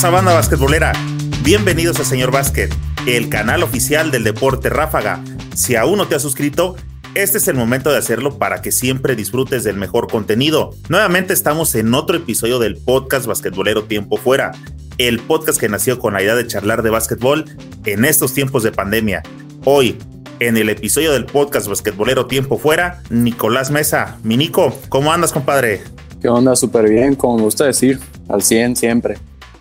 pasa, banda basquetbolera? Bienvenidos a Señor Básquet, el canal oficial del deporte Ráfaga. Si aún no te has suscrito, este es el momento de hacerlo para que siempre disfrutes del mejor contenido. Nuevamente estamos en otro episodio del podcast Basquetbolero Tiempo Fuera, el podcast que nació con la idea de charlar de básquetbol en estos tiempos de pandemia. Hoy, en el episodio del podcast Basquetbolero Tiempo Fuera, Nicolás Mesa. Mi Nico, ¿cómo andas, compadre? ¿Qué onda? Súper bien, como me gusta decir, al 100 siempre.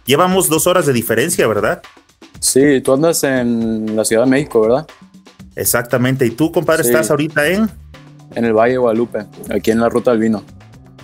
Llevamos dos horas de diferencia, ¿verdad? Sí, tú andas en la Ciudad de México, ¿verdad? Exactamente. ¿Y tú, compadre, Sí. estás ahorita en? En el Valle de Guadalupe, aquí en la Ruta del Vino.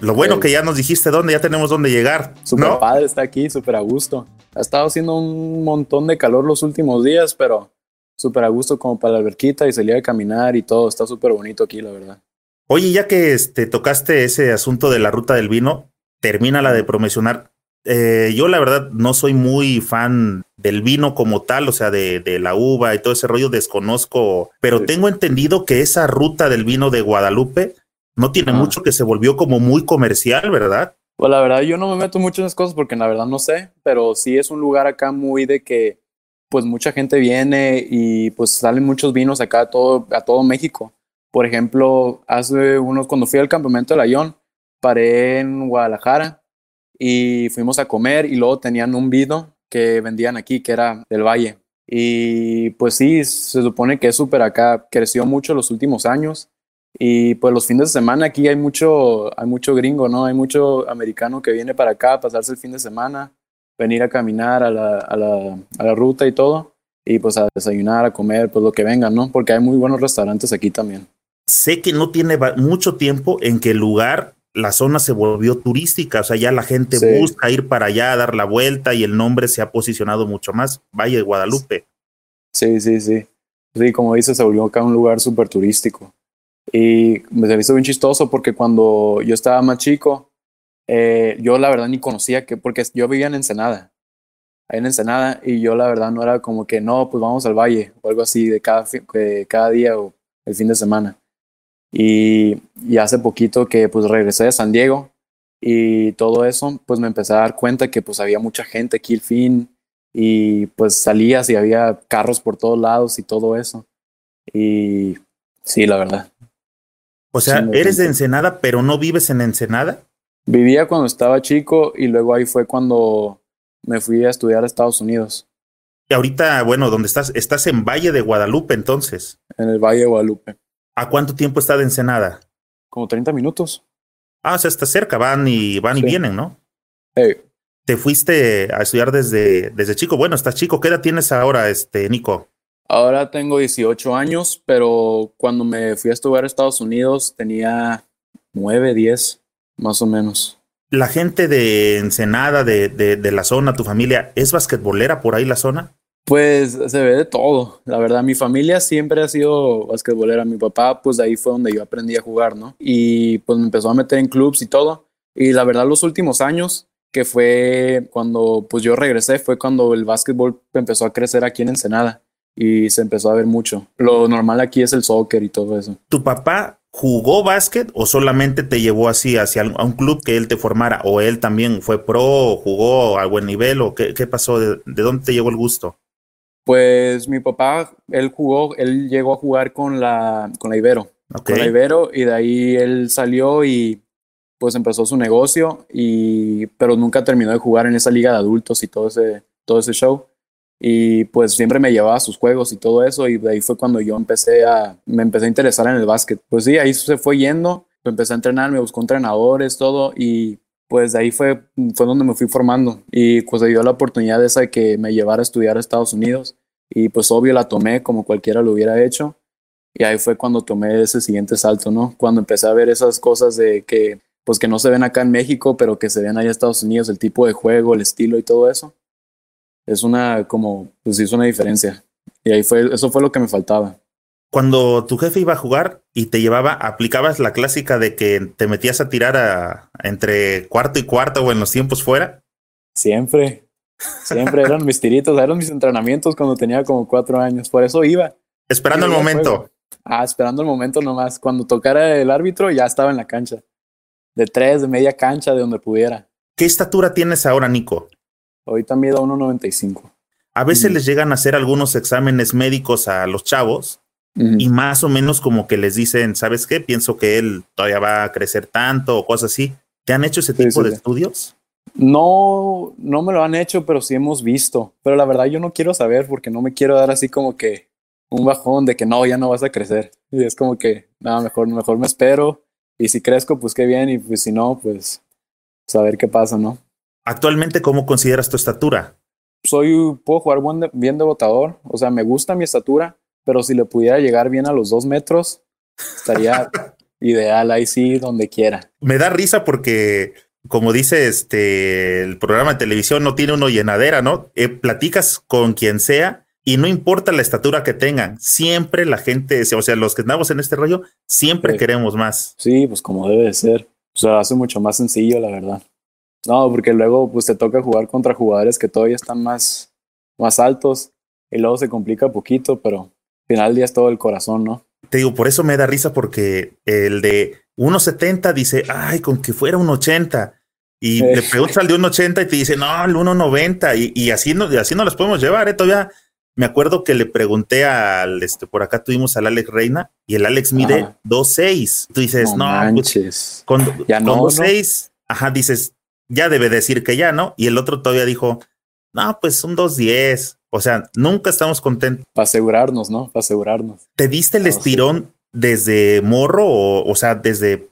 Lo bueno que ya nos dijiste dónde, ya tenemos dónde llegar. Súper ¿no? padre, está aquí, súper a gusto. Ha estado haciendo un montón de calor los últimos días, pero súper a gusto como para la alberquita y salir a caminar y todo. Está súper bonito aquí, la verdad. Oye, ya que este, tocaste ese asunto de la ruta del vino, termina la de promocionar. Eh, yo la verdad no soy muy fan del vino como tal, o sea, de, de la uva y todo ese rollo desconozco, pero Sí. tengo entendido que esa ruta del vino de Guadalupe no tiene mucho que se volvió como muy comercial, ¿verdad? Pues la verdad, yo no me meto mucho en esas cosas porque la verdad no sé, pero sí es un lugar acá muy de que pues mucha gente viene y pues salen muchos vinos acá a todo, a todo México. Por ejemplo, hace unos, cuando fui al campamento de Layón, paré en Guadalajara y fuimos a comer y luego tenían un vino que vendían aquí, que era del Valle. Y pues sí, se supone que es súper acá, creció mucho los últimos años. Y pues los fines de semana aquí hay mucho, hay mucho gringo, ¿no? Hay mucho americano que viene para acá a pasarse el fin de semana, venir a caminar a la, a la, a la ruta y todo, y pues a desayunar, a comer, pues lo que vengan, ¿no? Porque hay muy buenos restaurantes aquí también. Sé que no tiene mucho tiempo en que el lugar, la zona se volvió turística, o sea, ya la gente Sí. busca ir para allá, a dar la vuelta y el nombre se ha posicionado mucho más, Valle de Guadalupe. Sí, sí, sí. Sí, como dices, se volvió acá un lugar súper turístico. Y me se hizo bien chistoso porque cuando yo estaba más chico, eh, yo la verdad ni conocía que, porque yo vivía en Ensenada, ahí en Ensenada, y yo la verdad no era como que no, pues vamos al valle o algo así de cada día o el fin de semana. Y, y hace poquito que pues regresé de San Diego y todo eso, pues me empecé a dar cuenta que pues había mucha gente aquí el fin y pues salías y había carros por todos lados y todo eso. Y sí, la verdad. O sea, Sí, eres de. Ensenada, pero no vives en Ensenada. Vivía cuando estaba chico y luego ahí fue cuando me fui a estudiar a Estados Unidos, Y ahorita, bueno, ¿dónde estás? Estás en Valle de Guadalupe, entonces. en el Valle de Guadalupe. ¿A cuánto tiempo está de Ensenada? Como 30 minutos. Ah, o sea, está cerca, van y van y vienen, ¿no? Hey, Te fuiste a estudiar desde, desde chico. Bueno, estás chico. ¿Qué edad tienes ahora, este, Nico? ahora tengo 18 años, pero cuando me fui a estudiar a Estados Unidos tenía 9, 10, más o menos. La gente de Ensenada, de, de, de la zona, tu familia, ¿es basquetbolera por ahí la zona? Pues se ve de todo, la verdad. Mi familia siempre ha sido basquetbolera. Mi papá, pues ahí fue donde yo aprendí a jugar, ¿no? Y pues me empezó a meter en clubs y todo. Y la verdad, los últimos años, que fue cuando pues yo regresé, fue cuando el básquetbol empezó a crecer aquí en Ensenada y se empezó a ver mucho. Lo normal aquí es el soccer y todo eso. ¿Tu papá jugó básquet o solamente te llevó así hacia a un club que él te formara? ¿O él también fue pro, jugó a buen nivel? ¿O qué, qué pasó? ¿De, de dónde te llegó el gusto? Pues mi papá, él jugó, él llegó a jugar con la, con la Ibero. Con la Ibero y de ahí él salió y pues empezó su negocio y pero nunca terminó de jugar en esa liga de adultos y todo ese todo ese show. Y pues siempre me llevaba a sus juegos y todo eso y de ahí fue cuando yo empecé a me empecé a interesar en el básquet. Pues sí ahí se fue yendo empecé a entrenar me buscó entrenadores todo y pues de ahí fue fue donde me fui formando. Y pues se dio la oportunidad esa de que me llevara a estudiar a Estados Unidos y pues obvio la tomé como cualquiera lo hubiera hecho y ahí fue cuando tomé ese siguiente salto, ¿no? Cuando empecé a ver esas cosas de que, pues que no se ven acá en México, pero que se ven allá en Estados Unidos, el tipo de juego, el estilo y todo eso. Es una, como, pues hizo una diferencia. Y ahí fue, eso fue lo que me faltaba. Cuando tu jefe iba a jugar y te llevaba, aplicabas la clásica de que te metías a tirar a, entre cuarto y cuarto o en los tiempos fuera. Siempre, siempre eran mis tiritos, eran mis entrenamientos cuando tenía como cuatro años. Por eso iba. Esperando el Iba momento. juego. Ah, esperando el momento nomás. Cuando tocara el árbitro ya estaba en la cancha. De tres, de media cancha, de donde pudiera. ¿Qué estatura tienes ahora, Nico? Ahorita mido 1.95. A veces les llegan a hacer algunos exámenes médicos a los chavos y más o menos como que les dicen, ¿sabes qué? Pienso que él todavía va a crecer tanto o cosas así. ¿Te han hecho ese tipo de estudios? No, no me lo han hecho, pero sí hemos visto. Pero la verdad yo no quiero saber porque no me quiero dar así como que un bajón de que no, ya no vas a crecer. Y es como que, nada, mejor, mejor me espero. Y si crezco, pues qué bien. Y pues si no, pues saber pues, qué pasa, ¿no? Actualmente, ¿cómo consideras tu estatura? Soy, puedo jugar buen bien de botador. O sea, me gusta mi estatura, pero si le pudiera llegar bien a los dos metros, estaría ideal ahí sí, donde quiera. Me da risa porque como dice este, el programa de televisión, no tiene uno llenadera, ¿no? Eh, platicas con quien sea y no importa la estatura que tengan, siempre la gente, o sea, los que andamos en este rollo, siempre queremos más. Sí, pues como debe de ser. O sea, hace mucho más sencillo, la verdad. No, porque luego pues te toca jugar contra jugadores que todavía están más, más altos y luego se complica poquito, pero al final del día es todo el corazón, ¿no? Te digo, por eso me da risa porque el de 1.70 dice, ay, con que fuera un 80. Y le preguntas al de 1.80 y te dice, no, el 1.90. Y, y así, no, así no las podemos llevar, ¿eh? Todavía me acuerdo que le pregunté al, este, por acá tuvimos al Alex Reina y el Alex mide 2.6. Tú dices, no, no pues, con, ya no, 2.6, ajá, dices, ya debe decir que ya, ¿no? Y el otro todavía dijo, no, pues un 2.10. O sea, nunca estamos contentos. Para asegurarnos, ¿no? Para asegurarnos. ¿Te diste el estirón desde morro o, o sea, desde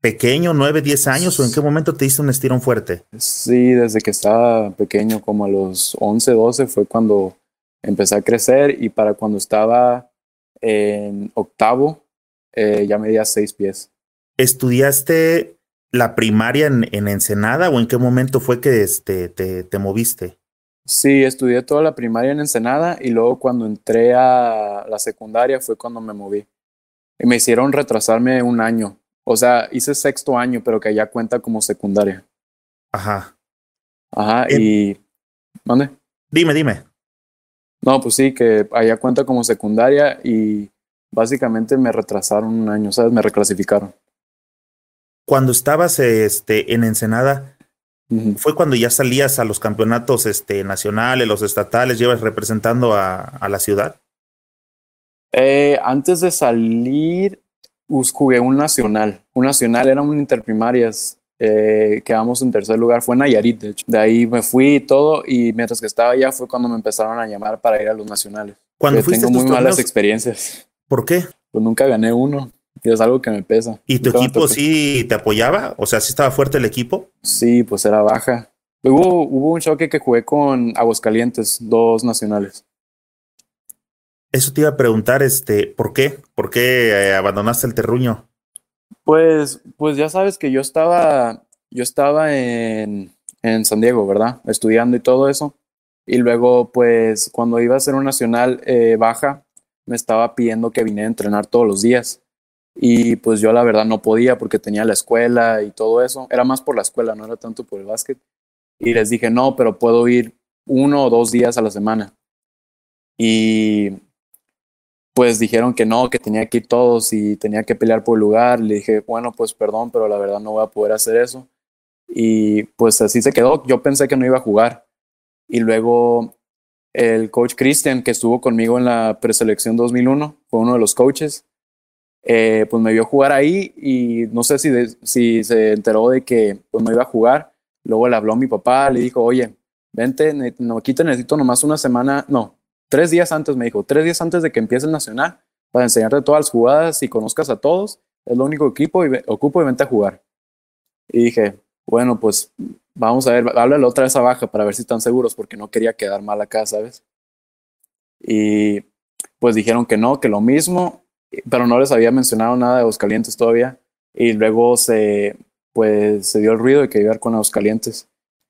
pequeño, 9, 10 años o en qué momento te diste un estirón fuerte? Sí, desde que estaba pequeño, como a los 11, 12 fue cuando empecé a crecer y para cuando estaba en octavo eh, ya medía 6 pies. ¿Estudiaste la primaria en, en, Ensenada o en qué momento fue que este, te, te moviste? Sí, estudié toda la primaria en Ensenada y luego cuando entré a la secundaria fue cuando me moví. Y me hicieron retrasarme un año. O sea, hice sexto año, pero que ya cuenta como secundaria. Ajá. Ajá, y... ¿Dónde? Dime, dime. No, pues sí, que allá cuenta como secundaria y básicamente me retrasaron un año, ¿sabes? Me reclasificaron. Cuando estabas este, en Ensenada, ¿fue cuando ya salías a los campeonatos este, nacionales, los estatales, llevas representando a, a la ciudad? Eh, antes de salir, jugué un nacional. Un nacional era un interprimarias. Eh, quedamos en tercer lugar. Fue en Nayarit, de hecho. De ahí me fui y todo. Y mientras que estaba allá fue cuando me empezaron a llamar para ir a los nacionales. Cuando fuiste tengo muy malas experiencias. ¿Por qué? Pues nunca gané uno. Y es algo que me pesa. ¿Y tu equipo sí te apoyaba? O sea, ¿sí estaba fuerte el equipo? Sí, pues era baja. Hubo, hubo un choque que jugué con Aguascalientes, dos nacionales. Eso te iba a preguntar, este, ¿por qué? ¿Por qué eh, abandonaste el terruño? Pues, pues ya sabes que yo estaba, yo estaba en, en San Diego, ¿verdad? Estudiando y todo eso. Y luego, pues, cuando iba a hacer un nacional eh, baja, me estaba pidiendo que viniera a entrenar todos los días. Y pues yo la verdad no podía porque tenía la escuela y todo eso. Era más por la escuela, no era tanto por el básquet. Y les dije, no, pero puedo ir uno o dos días a la semana. Y pues dijeron que no, que tenía que ir todos y tenía que pelear por el lugar. Le dije, bueno, pues perdón, pero la verdad no voy a poder hacer eso. Y pues así se quedó. Yo pensé que no iba a jugar. Y luego el coach Christian, que estuvo conmigo en la preselección 2001, fue uno de los coaches, eh, pues me vio jugar ahí y no sé si, si se enteró de que pues no iba a jugar. Luego le habló a mi papá, le dijo, oye, vente, no, aquí te necesito nomás una semana, no, tres días antes, me dijo, tres días antes de que empiece el Nacional, para enseñarte todas las jugadas y conozcas a todos, es lo único equipo y ocupo y vente a jugar. Y dije, bueno, pues vamos a ver, háblale otra vez a baja para ver si están seguros, porque no quería quedar mal acá, ¿sabes? Y pues dijeron que no, que lo mismo, pero no les había mencionado nada de calientes todavía. Y luego se, pues, se dio el ruido de que iba con Aguascalientes.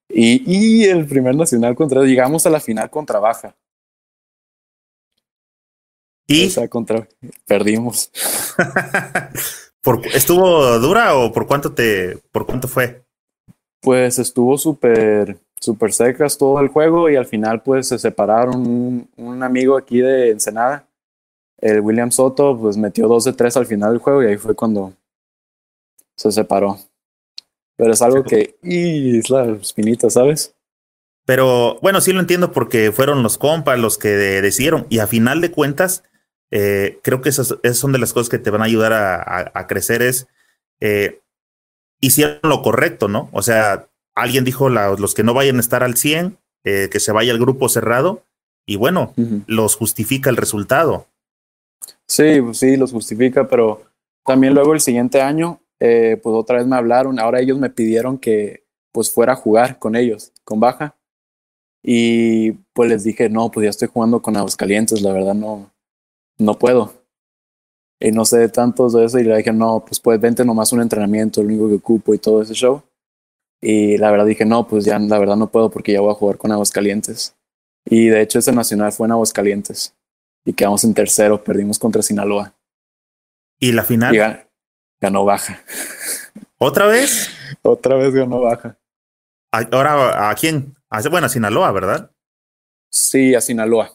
Y, y el primer nacional contra, llegamos a la final contra Baja. Y contra, perdimos. ¿Estuvo dura o por cuánto te, por cuánto fue? Pues estuvo súper, súper secas todo el juego y al final pues se separaron un, un, amigo aquí de Ensenada, el William Soto, pues metió dos de tres al final del juego y ahí fue cuando se separó. Pero es algo que, y es la espinita, ¿sabes? Pero bueno, sí lo entiendo porque fueron los compas los que decidieron y a final de cuentas, eh, creo que esas, son de las cosas que te van a ayudar a, crecer es, eh, hicieron lo correcto, ¿no? O sea, alguien dijo los que no vayan a estar al 100, eh, que se vaya el grupo cerrado y bueno, los justifica el resultado. Sí, pues sí, los justifica, pero también luego el siguiente año, pues otra vez me hablaron, ahora ellos me pidieron que pues fuera a jugar con ellos, con baja. Y pues les dije, no, pues ya estoy jugando con Aguascalientes, la verdad no, no puedo. Y no sé de tantos de eso. Y le dije, no, pues pues vente nomás un entrenamiento, lo único que ocupo y todo ese show. Y la verdad dije, no, pues ya la verdad no puedo porque ya voy a jugar con Aguascalientes. Y de hecho ese nacional fue en Aguascalientes. Y quedamos en tercero, perdimos contra Sinaloa. ¿Y la final? ganó baja. ¿Otra vez? Otra vez ganó baja. Ahora, ¿a quién? Hace bueno, a Sinaloa, ¿verdad? Sí, a Sinaloa.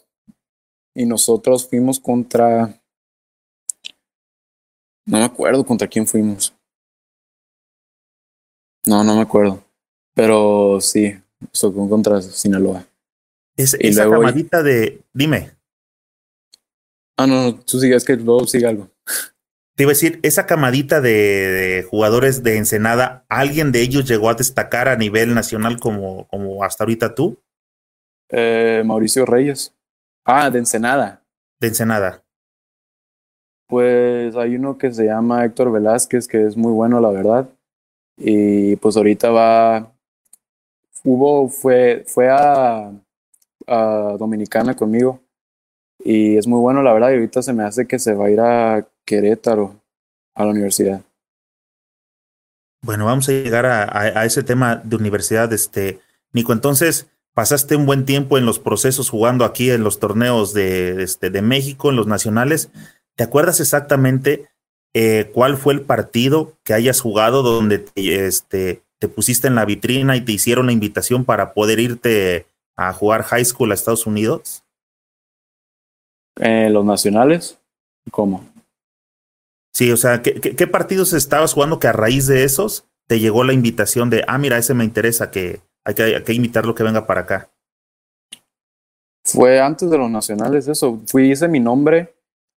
Y nosotros fuimos contra. No me acuerdo contra quién fuimos. No, no me acuerdo. Pero sí, fue contra Sinaloa. Es, esa camadita de. Dime. Ah, no, tú sigue, es que luego sigue algo. Te iba a decir, esa camadita de, jugadores de Ensenada, ¿alguien de ellos llegó a destacar a nivel nacional como, como hasta ahorita tú? Eh, Mauricio Reyes. Ah, de Ensenada. De Ensenada. Pues hay uno que se llama Héctor Velázquez, que es muy bueno, la verdad. Y pues ahorita va. Hubo, fue, fue a, a Dominicana conmigo. Y es muy bueno, la verdad. Y ahorita se me hace que se va a ir a Querétaro a la universidad. Bueno, vamos a llegar a, ese tema de universidad, este, Nico. Entonces, pasaste un buen tiempo en los procesos jugando aquí en los torneos de, este, de México, en los nacionales. ¿Te acuerdas exactamente eh, cuál fue el partido que hayas jugado donde te, este, te pusiste en la vitrina y te hicieron la invitación para poder irte a jugar high school a Estados Unidos? Eh, los nacionales, ¿cómo? Sí, o sea, ¿qué, partidos estabas jugando que a raíz de esos te llegó la invitación de, ah, mira, ese me interesa, que hay que, invitarlo que venga para acá? Fue antes de los nacionales eso. Fui, hice mi nombre,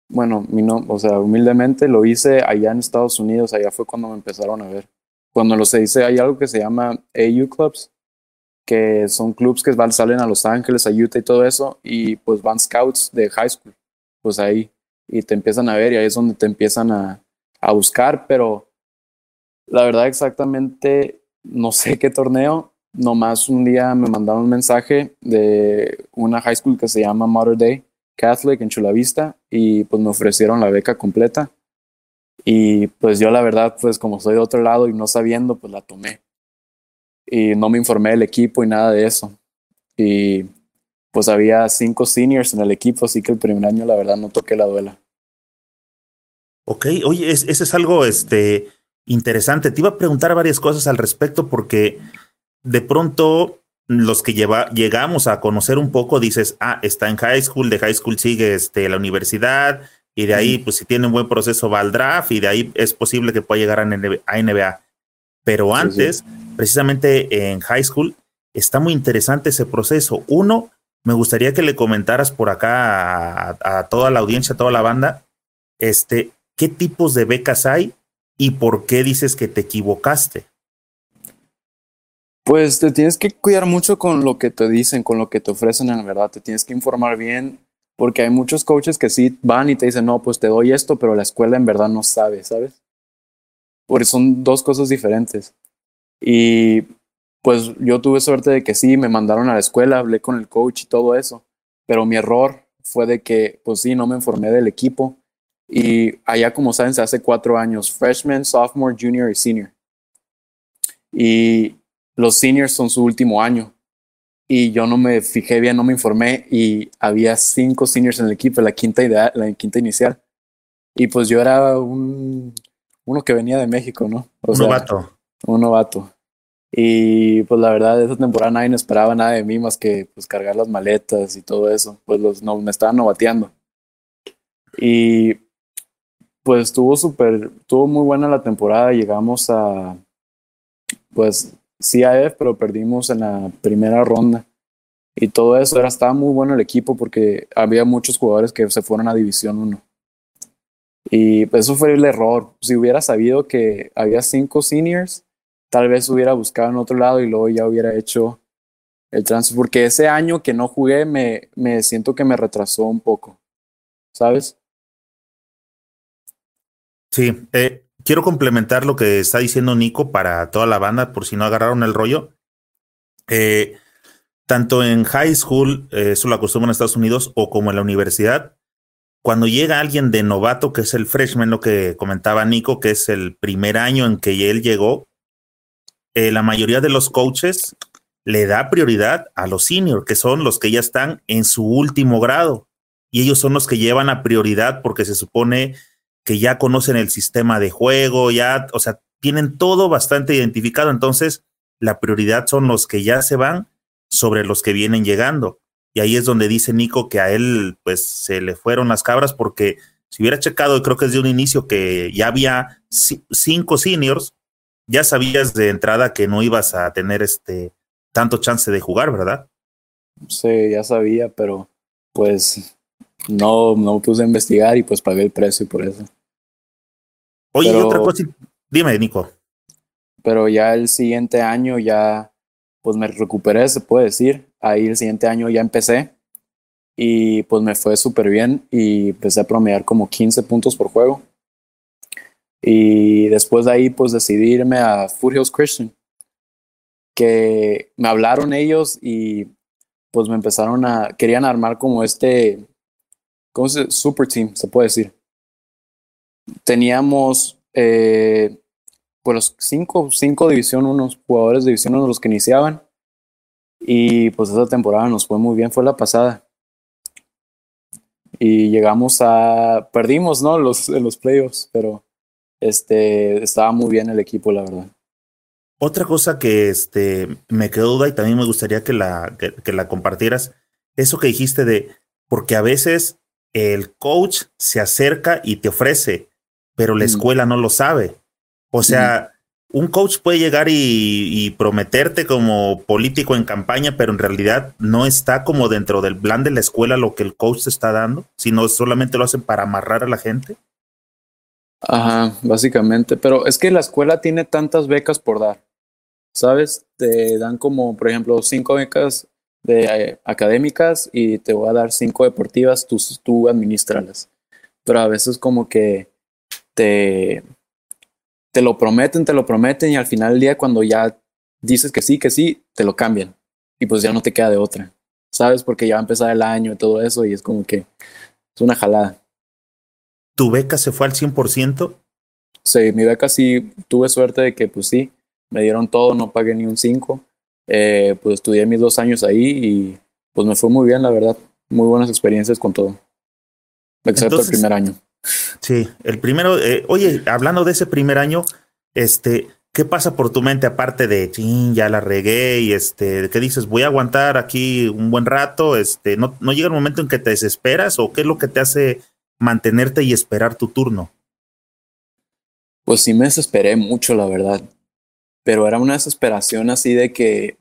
bueno, mi o sea, humildemente lo hice allá en Estados Unidos, allá fue cuando me empezaron a ver. Cuando lo se dice, hay algo que se llama AU Clubs, que son clubs que van, salen a Los Ángeles, a Utah y todo eso, y pues van scouts de high school, pues ahí y te empiezan a ver y ahí es donde te empiezan a, a buscar, pero la verdad exactamente no sé qué torneo, nomás un día me mandaron un mensaje de una high school que se llama Mother Day Catholic en Chula Vista y pues me ofrecieron la beca completa y pues yo la verdad pues como soy de otro lado y no sabiendo pues la tomé y no me informé del equipo y nada de eso y pues había cinco seniors en el equipo, así que el primer año la verdad no toqué la duela. Ok, oye, ese es algo este, interesante. Te iba a preguntar varias cosas al respecto porque de pronto los que lleva, llegamos a conocer un poco dices, ah, está en high school, de high school sigue este, la universidad y de ahí, pues si tiene un buen proceso va al draft y de ahí es posible que pueda llegar a NBA. Pero antes, precisamente en high school, está muy interesante ese proceso. Uno, me gustaría que le comentaras por acá a, toda la audiencia, a toda la banda, este, qué tipos de becas hay y por qué dices que te equivocaste. Pues te tienes que cuidar mucho con lo que te dicen, con lo que te ofrecen en verdad, te tienes que informar bien, porque hay muchos coaches que sí van y te dicen, no, pues te doy esto, pero la escuela en verdad no sabe, ¿sabes? Porque son dos cosas diferentes. Y pues yo tuve suerte de que sí, me mandaron a la escuela, hablé con el coach y todo eso, pero mi error fue de que, pues sí, no me informé del equipo. Y allá, como saben, se hace cuatro años, freshman, sophomore, junior y senior. Y los seniors son su último año. Y yo no me fijé bien, no me informé y había cinco seniors en el equipo, la quinta, idea, la quinta inicial. Y pues yo era un, uno que venía de México, ¿no? un novato. Un novato. Y pues la verdad, esa temporada nadie no esperaba nada de mí más que pues cargar las maletas y todo eso. Pues los, no, me estaban novateando. Y pues estuvo súper, estuvo muy buena la temporada. Llegamos a, pues, CIF, pero perdimos en la primera ronda y todo eso. Era, estaba muy bueno el equipo porque había muchos jugadores que se fueron a División 1. Y eso fue el error. Si hubiera sabido que había cinco seniors, tal vez hubiera buscado en otro lado y luego ya hubiera hecho el transfer. Porque ese año que no jugué me, me siento que me retrasó un poco. ¿Sabes? Sí, eh, quiero complementar lo que está diciendo Nico para toda la banda, por si no agarraron el rollo. Eh, tanto en high school, eh, eso lo acostumbran en Estados Unidos, o como en la universidad, cuando llega alguien de novato, que es el freshman, lo que comentaba Nico, que es el primer año en que él llegó, eh, la mayoría de los coaches le da prioridad a los seniors, que son los que ya están en su último grado. Y ellos son los que llevan a prioridad porque se supone que ya conocen el sistema de juego, ya, o sea, tienen todo bastante identificado. Entonces, la prioridad son los que ya se van sobre los que vienen llegando. Y ahí es donde dice Nico que a él pues se le fueron las cabras porque si hubiera checado, creo que desde un inicio que ya había cinco seniors, ya sabías de entrada que no ibas a tener este tanto chance de jugar, ¿verdad? Sí, ya sabía, pero pues no, no puse a investigar y pues pagué el precio por eso. Oye, y otra cosa, dime, Nico. Pero ya el siguiente año ya pues me recuperé, se puede decir. Ahí el siguiente año ya empecé y pues me fue súper bien y empecé a promediar como 15 puntos por juego. Y después de ahí pues decidí irme a Foothills Christian, que me hablaron ellos y pues me empezaron a, querían armar como este, ¿cómo se Super team, se puede decir. Teníamos eh, pues los cinco, cinco División 1, jugadores de División 1 los que iniciaban. Y pues esa temporada nos fue muy bien, fue la pasada. Y llegamos a, perdimos, ¿no? Los, en los playoffs, pero este, estaba muy bien el equipo, la verdad. Otra cosa que este, me quedó duda y también me gustaría que la, que, la compartieras, eso que dijiste de, porque a veces el coach se acerca y te ofrece, pero la escuela no lo sabe. O sea, un coach puede llegar y, prometerte como político en campaña, pero en realidad no está como dentro del plan de la escuela lo que el coach te está dando, sino solamente lo hacen para amarrar a la gente. Ajá, básicamente. Pero es que la escuela tiene tantas becas por dar. ¿Sabes? Te dan como, por ejemplo, cinco becas de eh, académicas y te voy a dar cinco deportivas, tú, tú administralas. Pero a veces como que te, te lo prometen, te lo prometen y al final del día cuando ya dices que sí, que sí, te lo cambian y pues ya no te queda de otra, ¿sabes? Porque ya va a empezar el año y todo eso y es como que es una jalada. ¿Tu beca se fue al 100%? Sí, mi beca sí, tuve suerte de que pues sí, me dieron todo, no pagué ni un 5. Eh, pues estudié mis dos años ahí y pues me fue muy bien, la verdad. Muy buenas experiencias con todo. Excepto el primer año. Sí, el primero, eh, oye, hablando de ese primer año, este, ¿qué pasa por tu mente aparte de, ching, ya la regué y este, ¿qué dices? Voy a aguantar aquí un buen rato, este, ¿no, ¿no llega el momento en que te desesperas o qué es lo que te hace mantenerte y esperar tu turno? Pues sí me desesperé mucho, la verdad, pero era una desesperación así de que,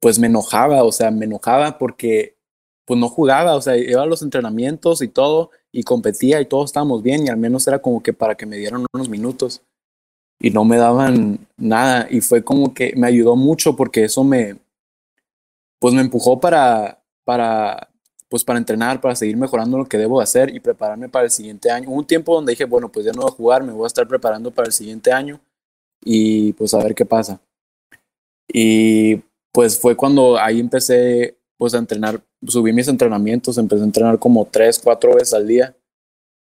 pues me enojaba, o sea, me enojaba porque pues no jugaba, o sea, iba a los entrenamientos y todo, y competía y todos estábamos bien, y al menos era como que para que me dieran unos minutos, y no me daban nada, y fue como que me ayudó mucho porque eso me, pues me empujó para, para, pues para entrenar, para seguir mejorando lo que debo hacer y prepararme para el siguiente año. un tiempo donde dije, bueno, pues ya no voy a jugar, me voy a estar preparando para el siguiente año y pues a ver qué pasa. Y pues fue cuando ahí empecé pues a entrenar, subí mis entrenamientos, empecé a entrenar como tres, cuatro veces al día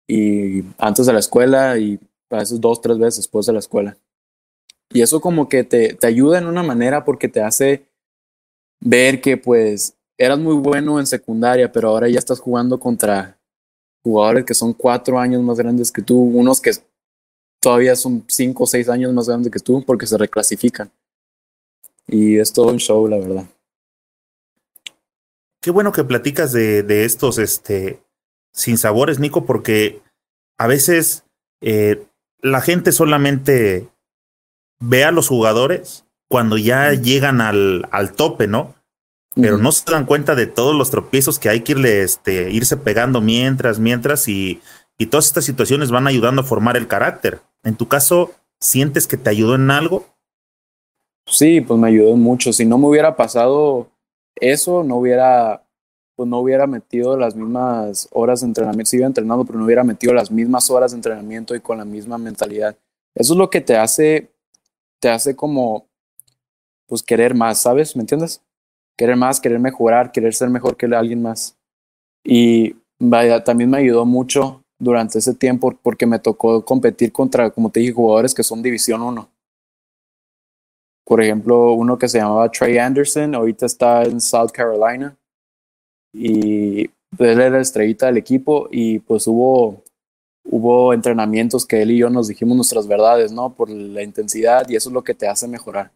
y antes de la escuela y a veces dos, tres veces después de la escuela. Y eso como que te, te ayuda en una manera porque te hace ver que pues eras muy bueno en secundaria, pero ahora ya estás jugando contra jugadores que son cuatro años más grandes que tú, unos que todavía son cinco o seis años más grandes que tú porque se reclasifican. Y es todo un show, la verdad. Qué bueno que platicas de, de estos este, sin sabores, Nico, porque a veces eh, la gente solamente ve a los jugadores cuando ya llegan al, al tope, ¿no? pero no se dan cuenta de todos los tropiezos que hay que irle, este, irse pegando mientras, mientras, y, y todas estas situaciones van ayudando a formar el carácter. En tu caso, ¿sientes que te ayudó en algo? Sí, pues me ayudó mucho. Si no me hubiera pasado eso, no hubiera, pues no hubiera metido las mismas horas de entrenamiento. Sí, entrenando, pero no hubiera metido las mismas horas de entrenamiento y con la misma mentalidad. Eso es lo que te hace, te hace como, pues querer más, ¿sabes? ¿Me entiendes? Querer más, querer mejorar, querer ser mejor que alguien más. Y vaya, también me ayudó mucho durante ese tiempo porque me tocó competir contra, como te dije, jugadores que son División 1 por ejemplo, uno que se llamaba Trey Anderson, ahorita está en South Carolina y él era estrellita del equipo y pues hubo, hubo entrenamientos que él y yo nos dijimos nuestras verdades, ¿no? Por la intensidad y eso es lo que te hace mejorar.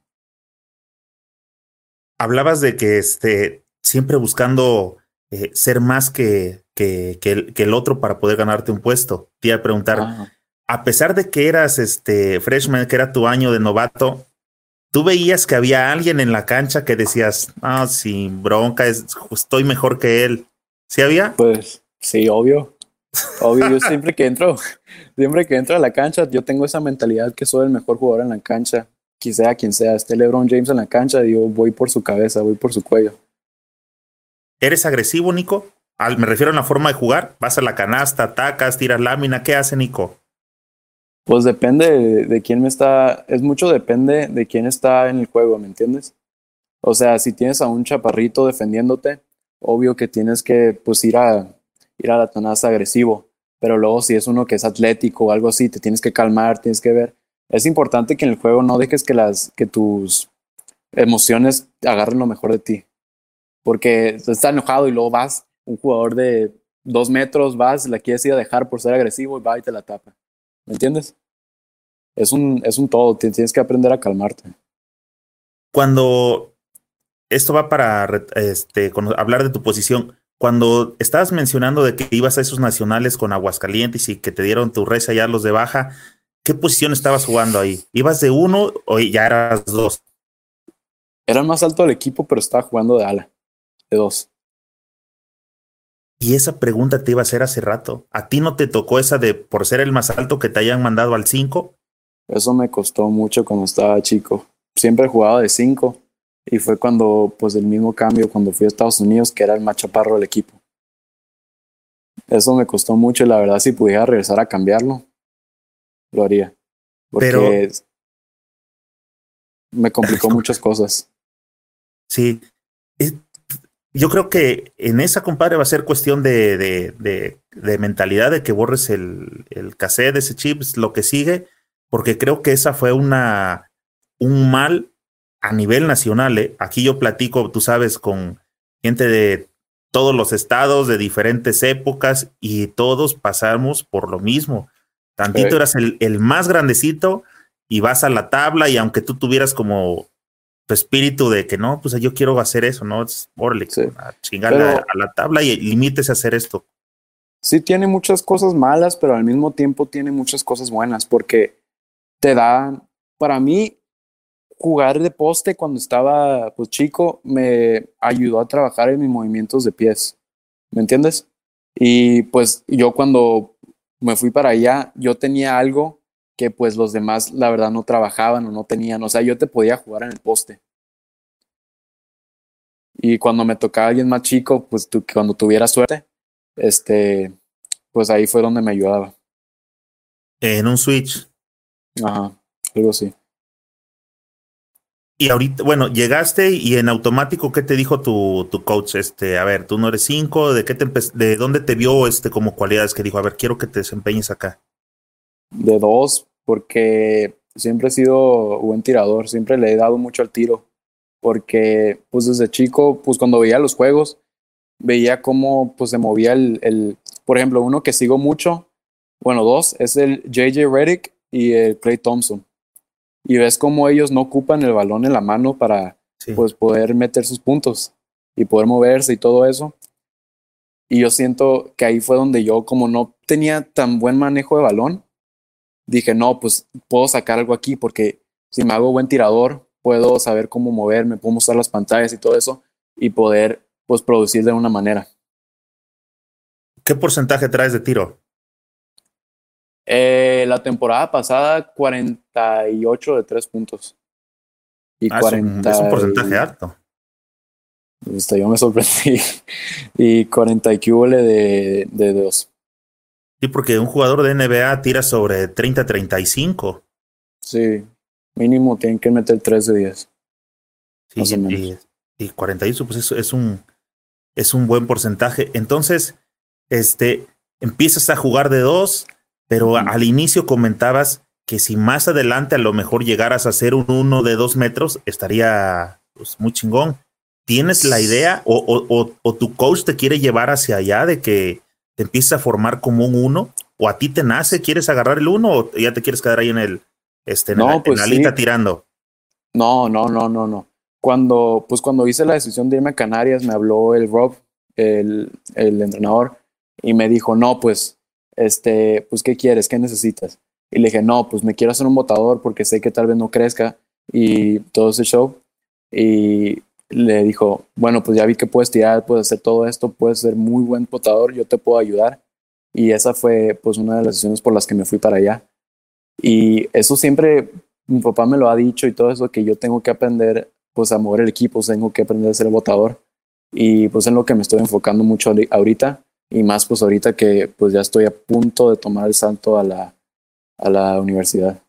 Hablabas de que este, siempre buscando eh, ser más que, que, que, el, que, el, otro para poder ganarte un puesto. Te iba a preguntar, a pesar de que eras este freshman, que era tu año de novato, tú veías que había alguien en la cancha que decías, ah, sin bronca, estoy mejor que él. ¿Sí había? Pues sí, obvio. Obvio, yo siempre que entro, siempre que entro a la cancha, yo tengo esa mentalidad que soy el mejor jugador en la cancha. Quizá quien sea, esté LeBron James en la cancha, yo voy por su cabeza, voy por su cuello. ¿Eres agresivo, Nico? Al, me refiero a la forma de jugar. Vas a la canasta, atacas, tiras lámina. ¿Qué hace Nico? Pues depende de, quién me está, es mucho depende de quién está en el juego, ¿me entiendes? O sea, si tienes a un chaparrito defendiéndote, obvio que tienes que pues ir a ir a la canasta agresivo, pero luego si es uno que es atlético o algo así, te tienes que calmar, tienes que ver. Es importante que en el juego no dejes que las que tus emociones agarren lo mejor de ti. Porque estás enojado y luego vas, un jugador de dos metros, vas, la quieres ir a dejar por ser agresivo y va y te la tapa. ¿Me entiendes? Es un, es un todo, tienes que aprender a calmarte. Cuando esto va para este, hablar de tu posición, cuando estabas mencionando de que ibas a esos nacionales con Aguascalientes y que te dieron tu res allá los de baja, ¿qué posición estabas jugando ahí? ¿Ibas de uno o ya eras dos? Era más alto el equipo, pero estaba jugando de ala, de dos. Y esa pregunta te iba a hacer hace rato. ¿A ti no te tocó esa de por ser el más alto que te hayan mandado al 5? Eso me costó mucho cuando estaba chico. Siempre he jugado de 5 y fue cuando, pues el mismo cambio, cuando fui a Estados Unidos, que era el más chaparro del equipo. Eso me costó mucho y la verdad si pudiera regresar a cambiarlo, lo haría. Porque Pero... me complicó muchas cosas. Sí, yo creo que en esa, compadre, va a ser cuestión de, de, de, mentalidad, de que borres el, el cassette, ese chip, lo que sigue, porque creo que esa fue una, un mal a nivel nacional. ¿eh? Aquí yo platico, tú sabes, con gente de todos los estados, de diferentes épocas, y todos pasamos por lo mismo. Tantito eras el, el más grandecito y vas a la tabla y aunque tú tuvieras como tu espíritu de que no, pues yo quiero hacer eso, ¿no? Es a chingarle a, la tabla y limítese a hacer esto. Sí, tiene muchas cosas malas, pero al mismo tiempo tiene muchas cosas buenas, porque te da, para mí, jugar de poste cuando estaba pues, chico me ayudó a trabajar en mis movimientos de pies, ¿me entiendes? Y pues yo cuando me fui para allá, yo tenía algo que pues los demás la verdad no trabajaban o no tenían. O sea, yo te podía jugar en el poste. Y cuando me tocaba alguien más chico, pues tú, cuando tuviera suerte, este, pues ahí fue donde me ayudaba. En un switch. Ajá, algo así. Y ahorita, bueno, llegaste y en automático, ¿qué te dijo tu, tu coach? Este, a ver, tú no eres cinco, ¿de qué te de dónde te vio este como cualidades que dijo? A ver, quiero que te desempeñes acá de dos, porque siempre he sido buen tirador, siempre le he dado mucho al tiro, porque pues desde chico, pues cuando veía los juegos, veía cómo pues se movía el, el por ejemplo, uno que sigo mucho, bueno, dos, es el JJ Reddick y el Clay Thompson. Y ves cómo ellos no ocupan el balón en la mano para pues poder meter sus puntos y poder moverse y todo eso. Y yo siento que ahí fue donde yo, como no tenía tan buen manejo de balón, dije, no, pues puedo sacar algo aquí porque si me hago buen tirador, puedo saber cómo moverme, puedo mostrar las pantallas y todo eso. y poder pues producir de una manera. ¿Qué porcentaje traes de tiro? Eh, la temporada pasada, 48 de tres puntos. Y ah, es, un, porcentaje alto. Yo me sorprendí. y 40 y de, de dos. Sí, porque un jugador de NBA tira sobre 30-35. Sí, mínimo tienen que meter 3 de 10. Sí, y, 41, pues eso es un, es un buen porcentaje. Entonces, este, empiezas a jugar de dos, pero al inicio comentabas que si más adelante a lo mejor llegaras a hacer un uno de dos metros, estaría pues, muy chingón. ¿Tienes la idea o, o, o, tu coach te quiere llevar hacia allá de que te empieces a formar como un uno? ¿O a ti te nace, quieres agarrar el uno o ya te quieres quedar ahí en el este, en, la, pues tirando? No, no, no, no, no. Cuando, pues cuando hice la decisión de irme a Canarias, me habló el Rob, el, el entrenador, y me dijo, no, pues, este, pues, ¿qué quieres? ¿Qué necesitas? Y le dije, no, pues me quiero hacer un botador porque sé que tal vez no crezca y todo ese show. Y le dijo, bueno, pues ya vi que puedes tirar, puedes hacer todo esto, puedes ser muy buen botador, yo te puedo ayudar. Y esa fue pues una de las decisiones por las que me fui para allá. Y eso siempre mi papá me lo ha dicho y todo eso, que yo tengo que aprender pues a mover el equipo, tengo que aprender a ser botador. Y pues en lo que me estoy enfocando mucho ahorita y más pues ahorita que pues ya estoy a punto de tomar el salto a la, a la universidad.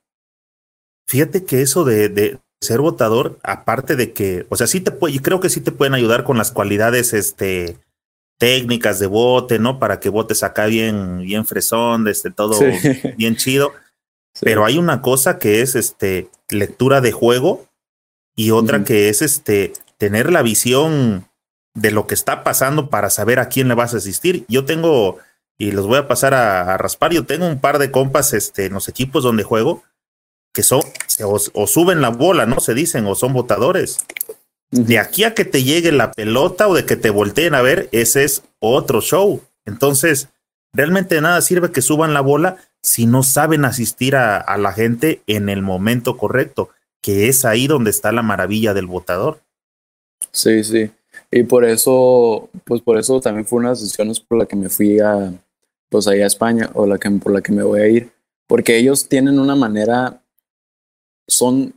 Fíjate que eso de, de ser votador, aparte de que, o sea, sí te puede, creo que sí te pueden ayudar con las cualidades este, técnicas de bote, ¿no? Para que votes acá bien, bien fresón, este, todo bien chido. Pero hay una cosa que es este lectura de juego y otra que es este tener la visión de lo que está pasando para saber a quién le vas a asistir. Yo tengo, y los voy a pasar a, raspar, yo tengo un par de compas este, en los equipos donde juego que son, o, suben la bola, ¿no? Se dicen, o son votadores. De aquí a que te llegue la pelota o de que te volteen a ver, ese es otro show. Entonces, realmente nada sirve que suban la bola si no saben asistir a, a la gente en el momento correcto, que es ahí donde está la maravilla del votador. Sí, sí. Y por eso, pues por eso también fue una de las decisiones por la que me fui a, pues allá a España o la que, por la que me voy a ir. Porque ellos tienen una manera, son,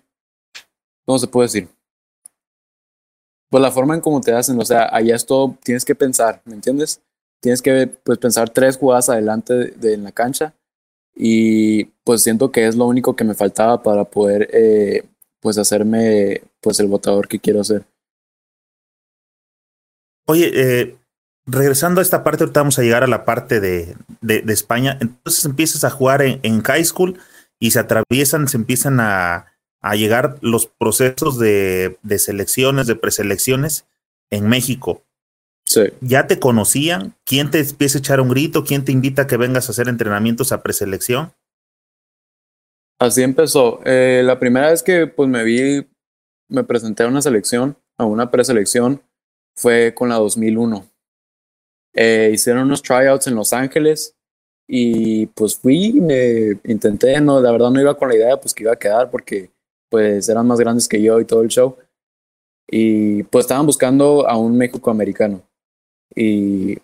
¿cómo se puede decir? Pues la forma en cómo te hacen, o sea, allá es todo, tienes que pensar, ¿me entiendes? Tienes que pues pensar tres jugadas adelante de, en la cancha y pues siento que es lo único que me faltaba para poder eh, pues hacerme pues el votador que quiero hacer. Oye, eh, regresando a esta parte, ahorita vamos a llegar a la parte de, de, España. Entonces empiezas a jugar en, high school y se atraviesan, se empiezan a, a llegar los procesos de, de, selecciones, de preselecciones en México. Sí. ¿Ya te conocían? ¿Quién te empieza a echar un grito? ¿Quién te invita a que vengas a hacer entrenamientos a preselección? Así empezó. Eh, la primera vez que pues me vi, me presenté a una selección, a una preselección, fue con la 2001. Eh, hicieron unos tryouts en Los Ángeles y pues fui, me intenté, no, la verdad no iba con la idea pues que iba a quedar porque pues eran más grandes que yo y todo el show. Y pues estaban buscando a un México americano. Y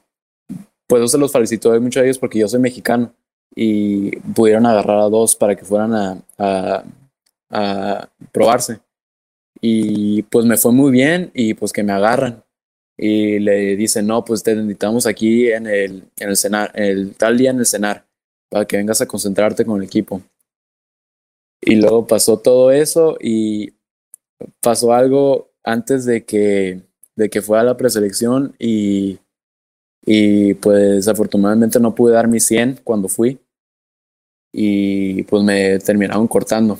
pues yo se los felicito a ellos porque yo soy mexicano y pudieron agarrar a dos para que fueran a, a, a probarse. Y pues me fue muy bien y pues que me agarran y le dicen, no, pues te necesitamos aquí en el, en el cenar, el tal día en el cenar, para que vengas a concentrarte con el equipo. Y luego pasó todo eso y pasó algo antes de que, de que fuera la preselección y, y pues afortunadamente no pude dar mi 100 cuando fui y pues me terminaron cortando.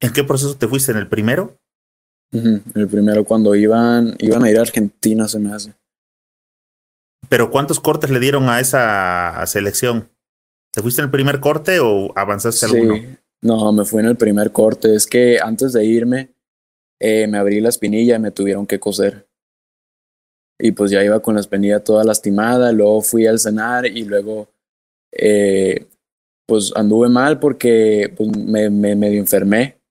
¿En qué proceso te fuiste? ¿En el primero? El primero, cuando iban, iban a ir a Argentina, se me hace. Pero ¿cuántos cortes le dieron a esa selección? ¿Te fuiste en el primer corte o avanzaste sí. alguno? No, me fui en el primer corte. Es que antes de irme, eh, me abrí la espinilla y me tuvieron que coser. Y pues ya iba con la espinilla toda lastimada. Luego fui al cenar y luego, eh, pues anduve mal porque pues, me, me medio enfermé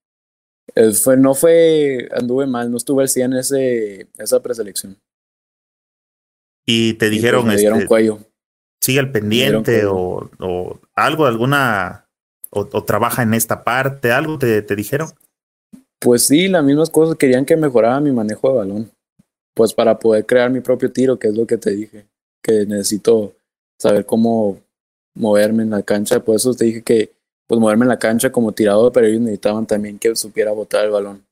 Eh, fue, no fue, anduve mal, no estuve al 100 en ese, esa preselección. Y te dijeron, y pues me dieron este, cuello. sigue al pendiente o, o, algo, alguna, o, o, trabaja en esta parte, algo te, te dijeron. Pues sí, las mismas cosas, querían que mejorara mi manejo de balón, pues para poder crear mi propio tiro, que es lo que te dije, que necesito saber cómo moverme en la cancha, por eso te dije que pues moverme en la cancha como tirador, pero ellos necesitaban también que supiera botar el balón.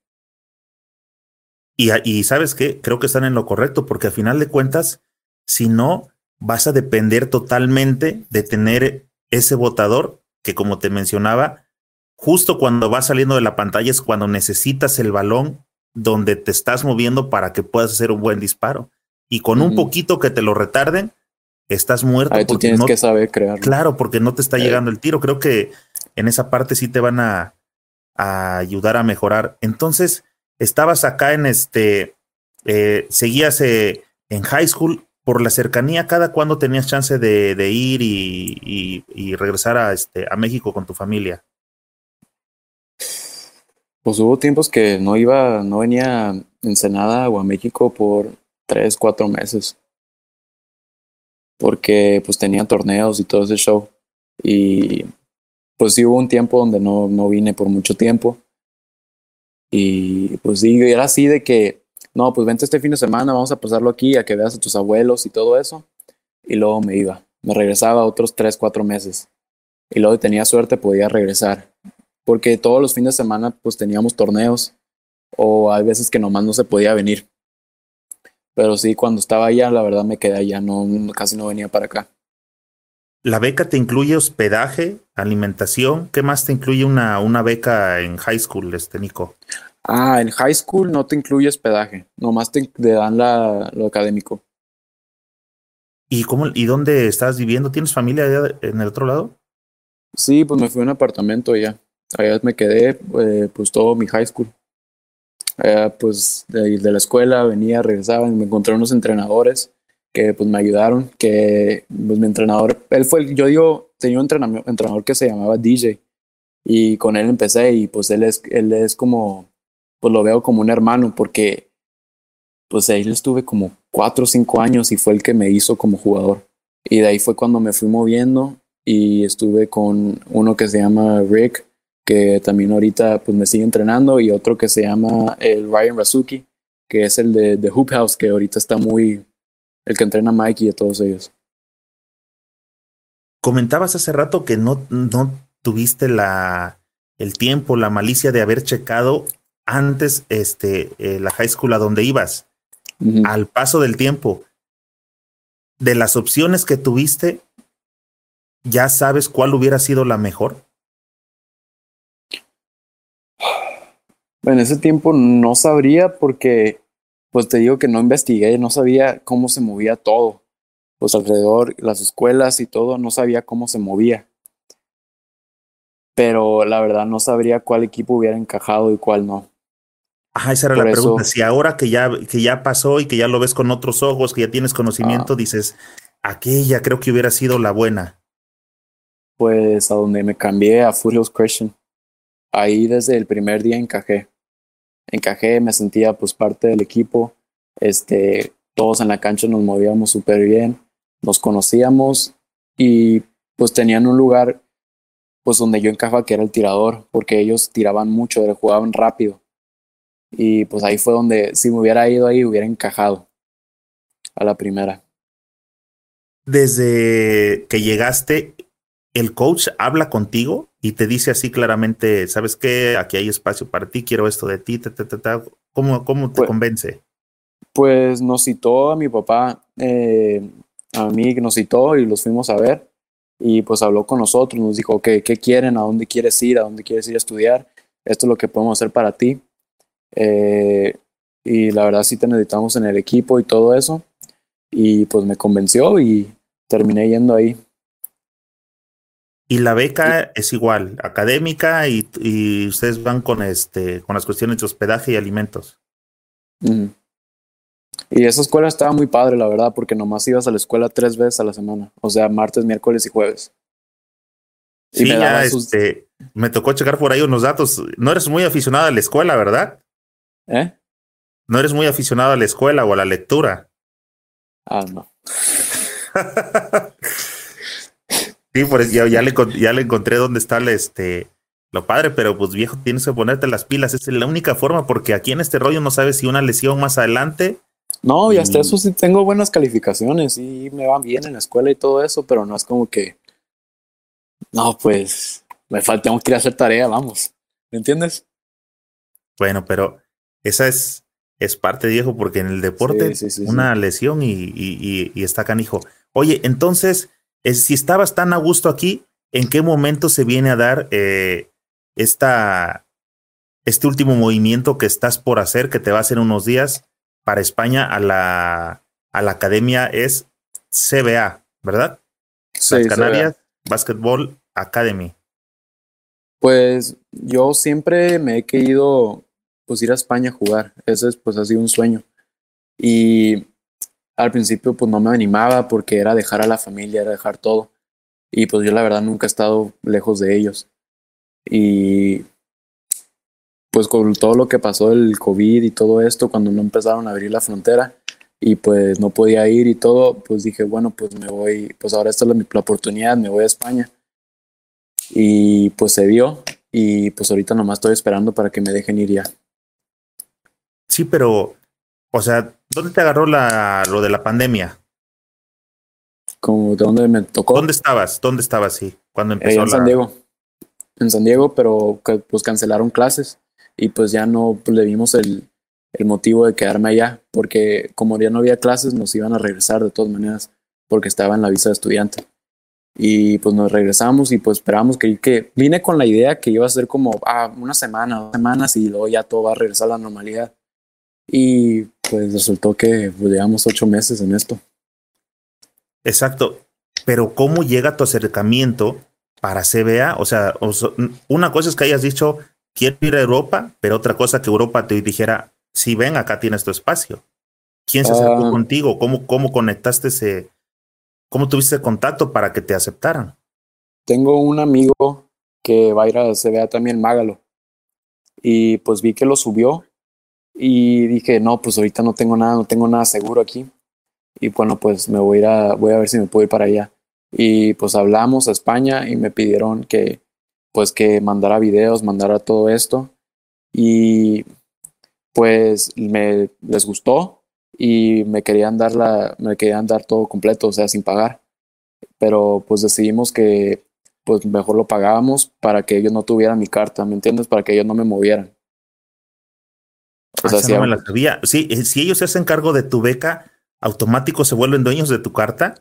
Y, y sabes qué, creo que están en lo correcto, porque al final de cuentas, si no, vas a depender totalmente de tener ese botador que como te mencionaba, justo cuando vas saliendo de la pantalla es cuando necesitas el balón donde te estás moviendo para que puedas hacer un buen disparo. Y con uh -huh. un poquito que te lo retarden, estás muerto. Ahí tú tienes no, que saber crear. Claro, porque no te está eh. llegando el tiro. Creo que en esa parte sí te van a, ayudar a mejorar. Entonces, estabas acá en este, eh, seguías eh, en high school por la cercanía, ¿cada cuándo tenías chance de, ir y, regresar a, este, a México con tu familia? Pues hubo tiempos que no iba, no venía a Ensenada o a México por tres, cuatro meses. Porque pues tenía torneos y todo ese show. Y pues sí hubo un tiempo donde no, no vine por mucho tiempo. Y pues sí, era así de que, no, pues vente este fin de semana, vamos a pasarlo aquí, a que veas a tus abuelos y todo eso. Y luego me iba, me regresaba otros tres, cuatro meses. Y luego tenía suerte, podía regresar. Porque todos los fines de semana pues teníamos torneos o hay veces que nomás no se podía venir. Pero sí, cuando estaba allá, la verdad me quedé allá, no, casi no venía para acá. ¿La beca te incluye hospedaje, alimentación? ¿Qué más te incluye una, una beca en high school, este Nico? Ah, en high school no te incluye hospedaje, nomás te, te dan la, lo académico. ¿Y, cómo, ¿Y dónde estás viviendo? ¿Tienes familia allá en el otro lado? Sí, pues me fui a un apartamento allá. Allá me quedé, eh, pues todo mi high school. Allá, pues de, de la escuela venía, regresaba, me encontré unos entrenadores que pues me ayudaron, que pues mi entrenador, él fue, yo digo, tenía un entrenador, entrenador que se llamaba DJ y con él empecé y pues él es, él es como, pues lo veo como un hermano porque pues ahí estuve como cuatro o cinco años y fue el que me hizo como jugador. Y de ahí fue cuando me fui moviendo y estuve con uno que se llama Rick, que también ahorita pues me sigue entrenando y otro que se llama el Ryan Rasuki, que es el de, de Hoop House, que ahorita está muy, el que entrena a Mike y a todos ellos. Comentabas hace rato que no, no tuviste la, el tiempo, la malicia de haber checado antes este, eh, la high school a donde ibas. Uh -huh. Al paso del tiempo, de las opciones que tuviste, ¿ya sabes cuál hubiera sido la mejor? En ese tiempo no sabría porque pues te digo que no investigué, no sabía cómo se movía todo. Pues alrededor, las escuelas y todo, no sabía cómo se movía. Pero la verdad no sabría cuál equipo hubiera encajado y cuál no. Ajá, esa era Por la eso, pregunta. Si ahora que ya, que ya pasó y que ya lo ves con otros ojos, que ya tienes conocimiento, ah, dices, aquella creo que hubiera sido la buena. Pues a donde me cambié a Furious Christian. Ahí desde el primer día encajé encajé, me sentía pues parte del equipo, este, todos en la cancha nos movíamos súper bien, nos conocíamos y pues tenían un lugar pues donde yo encajaba que era el tirador, porque ellos tiraban mucho, jugaban rápido. Y pues ahí fue donde si me hubiera ido ahí hubiera encajado a la primera. Desde que llegaste, el coach habla contigo y te dice así claramente, ¿sabes qué? Aquí hay espacio para ti, quiero esto de ti, ta, ta, ta, ta. ¿Cómo, cómo te pues, convence? Pues nos citó a mi papá, eh, a mí nos citó y los fuimos a ver y pues habló con nosotros, nos dijo, okay, ¿qué quieren? ¿A dónde quieres ir? ¿A dónde quieres ir a estudiar? Esto es lo que podemos hacer para ti. Eh, y la verdad sí te necesitamos en el equipo y todo eso. Y pues me convenció y terminé yendo ahí. Y la beca es igual, académica, y, y, ustedes van con este, con las cuestiones de hospedaje y alimentos. Mm. Y esa escuela estaba muy padre, la verdad, porque nomás ibas a la escuela tres veces a la semana. O sea, martes, miércoles y jueves. Y sí, me ya, sus... este, Me tocó checar por ahí unos datos. No eres muy aficionado a la escuela, ¿verdad? ¿Eh? No eres muy aficionado a la escuela o a la lectura. Ah, no. sí, por eso ya, ya, le, ya le encontré dónde está el, este, lo padre, pero pues viejo, tienes que ponerte las pilas. Esa es la única forma, porque aquí en este rollo no sabes si una lesión más adelante. No, y hasta eso sí tengo buenas calificaciones y me van bien en la escuela y todo eso, pero no es como que. No, pues me falta, tengo que ir a hacer tarea, vamos. ¿Me entiendes? Bueno, pero esa es, es parte, viejo, porque en el deporte una lesión y, y, y, está canijo. Oye, entonces, si estabas tan a gusto aquí, ¿en qué momento se viene a dar eh, esta, este último movimiento que estás por hacer, que te va a hacer unos días para España a la, a la academia es CBA, ¿verdad? Sí, Canarias Basketball Academy. Pues yo siempre me he querido pues ir a España a jugar. Ese pues ha sido un sueño. Y al principio pues no me animaba porque era dejar a la familia, era dejar todo. Y pues yo la verdad nunca he estado lejos de ellos. Y pues con todo lo que pasó el COVID y todo esto, cuando no empezaron a abrir la frontera y pues no podía ir y todo, pues dije, bueno, pues me voy, pues ahora esta es la, oportunidad, me voy a España. Y pues se dio y pues ahorita nomás estoy esperando para que me dejen ir ya. Sí, pero, o sea, ¿dónde te agarró la, lo de la pandemia? Como de dónde me tocó. ¿Dónde estabas? ¿Dónde estabas, sí? Cuando empezó en San Diego en San Diego, pero pues cancelaron clases y pues ya no pues, le vimos el, el motivo de quedarme allá, porque como ya no había clases, nos iban a regresar de todas maneras, porque estaba en la visa de estudiante. Y pues nos regresamos y pues esperamos que, que vine con la idea que iba a ser como ah, una semana, dos semanas y luego ya todo va a regresar a la normalidad. Y pues resultó que pues, llevamos ocho meses en esto. Exacto. Pero ¿cómo llega tu acercamiento para CBA? O sea, una cosa es que hayas dicho, quiero ir a Europa, pero otra cosa que Europa te dijera, si ven, acá tienes tu espacio. ¿Quién se acercó ah. contigo? ¿Cómo, ¿Cómo conectaste ese, cómo tuviste contacto para que te aceptaran? Tengo un amigo que va a ir a CBA también, Mágalo. Y pues vi que lo subió y dije, no, pues ahorita no tengo nada, no tengo nada seguro aquí. Y bueno, pues me voy a ir a, voy a ver si me puedo ir para allá y pues hablamos a España y me pidieron que pues que mandara videos, mandara todo esto y pues me les gustó y me querían dar la me querían dar todo completo, o sea, sin pagar. Pero pues decidimos que pues mejor lo pagábamos para que ellos no tuvieran mi carta, ¿me entiendes? Para que ellos no me movieran. O sea, si, no me la sabía. Sí, eh, si ellos se hacen cargo de tu beca, automático se vuelven dueños de tu carta.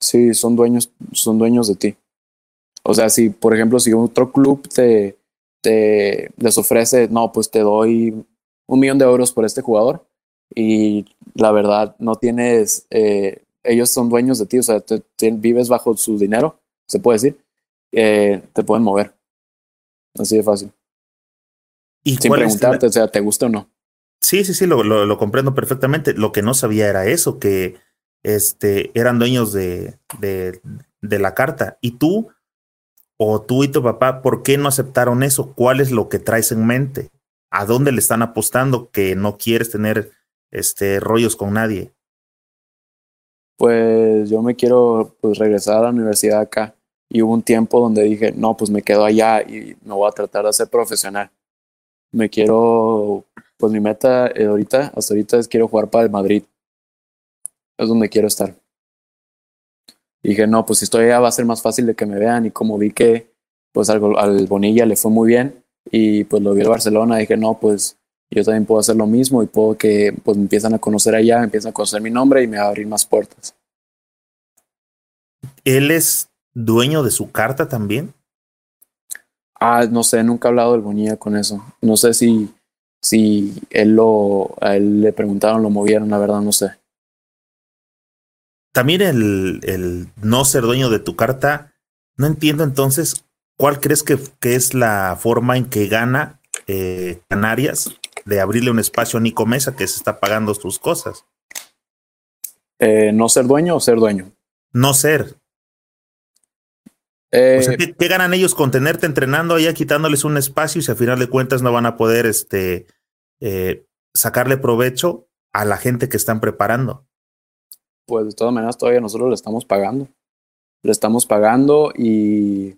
Sí, son dueños, son dueños de ti. O sea, si, por ejemplo, si otro club te, te les ofrece, no, pues te doy un millón de euros por este jugador y la verdad no tienes, eh, ellos son dueños de ti, o sea, te, vives bajo su dinero, se puede decir, eh, te pueden mover. Así de fácil. ¿Y Sin preguntarte, o sea, ¿te gusta o no? Sí, sí, sí, lo, lo, comprendo perfectamente. Lo que no sabía era eso, que este, eran dueños de, de, de la carta. Y tú, o tú y tu papá, ¿por qué no aceptaron eso? ¿Cuál es lo que traes en mente? ¿A dónde le están apostando que no quieres tener este, rollos con nadie? Pues yo me quiero pues, regresar a la universidad acá. Y hubo un tiempo donde dije, no, pues me quedo allá y me voy a tratar de ser profesional. Me quiero, pues mi meta eh, ahorita, hasta ahorita es quiero jugar para el Madrid es donde quiero estar. Y dije, no, pues si estoy allá va a ser más fácil de que me vean. Y como vi que pues al, al Bonilla le fue muy bien y pues lo vi el Barcelona, dije, no, pues yo también puedo hacer lo mismo y puedo que pues me empiezan a conocer allá, empiezan a conocer mi nombre y me va a abrir más puertas. ¿Él es dueño de su carta también? Ah, no sé, nunca he hablado del Bonilla con eso. No sé si, si él lo, a él le preguntaron, lo movieron, la verdad no sé. También el, el, no ser dueño de tu carta, no entiendo entonces cuál crees que, que es la forma en que gana eh, Canarias de abrirle un espacio a Nico Mesa que se está pagando tus cosas. Eh, ¿No ser dueño o ser dueño? No ser. Eh, ¿qué, ganan ellos con tenerte entrenando allá, quitándoles un espacio y si al final de cuentas no van a poder este, eh, sacarle provecho a la gente que están preparando? Pues de todas maneras todavía nosotros le estamos pagando. Le estamos pagando y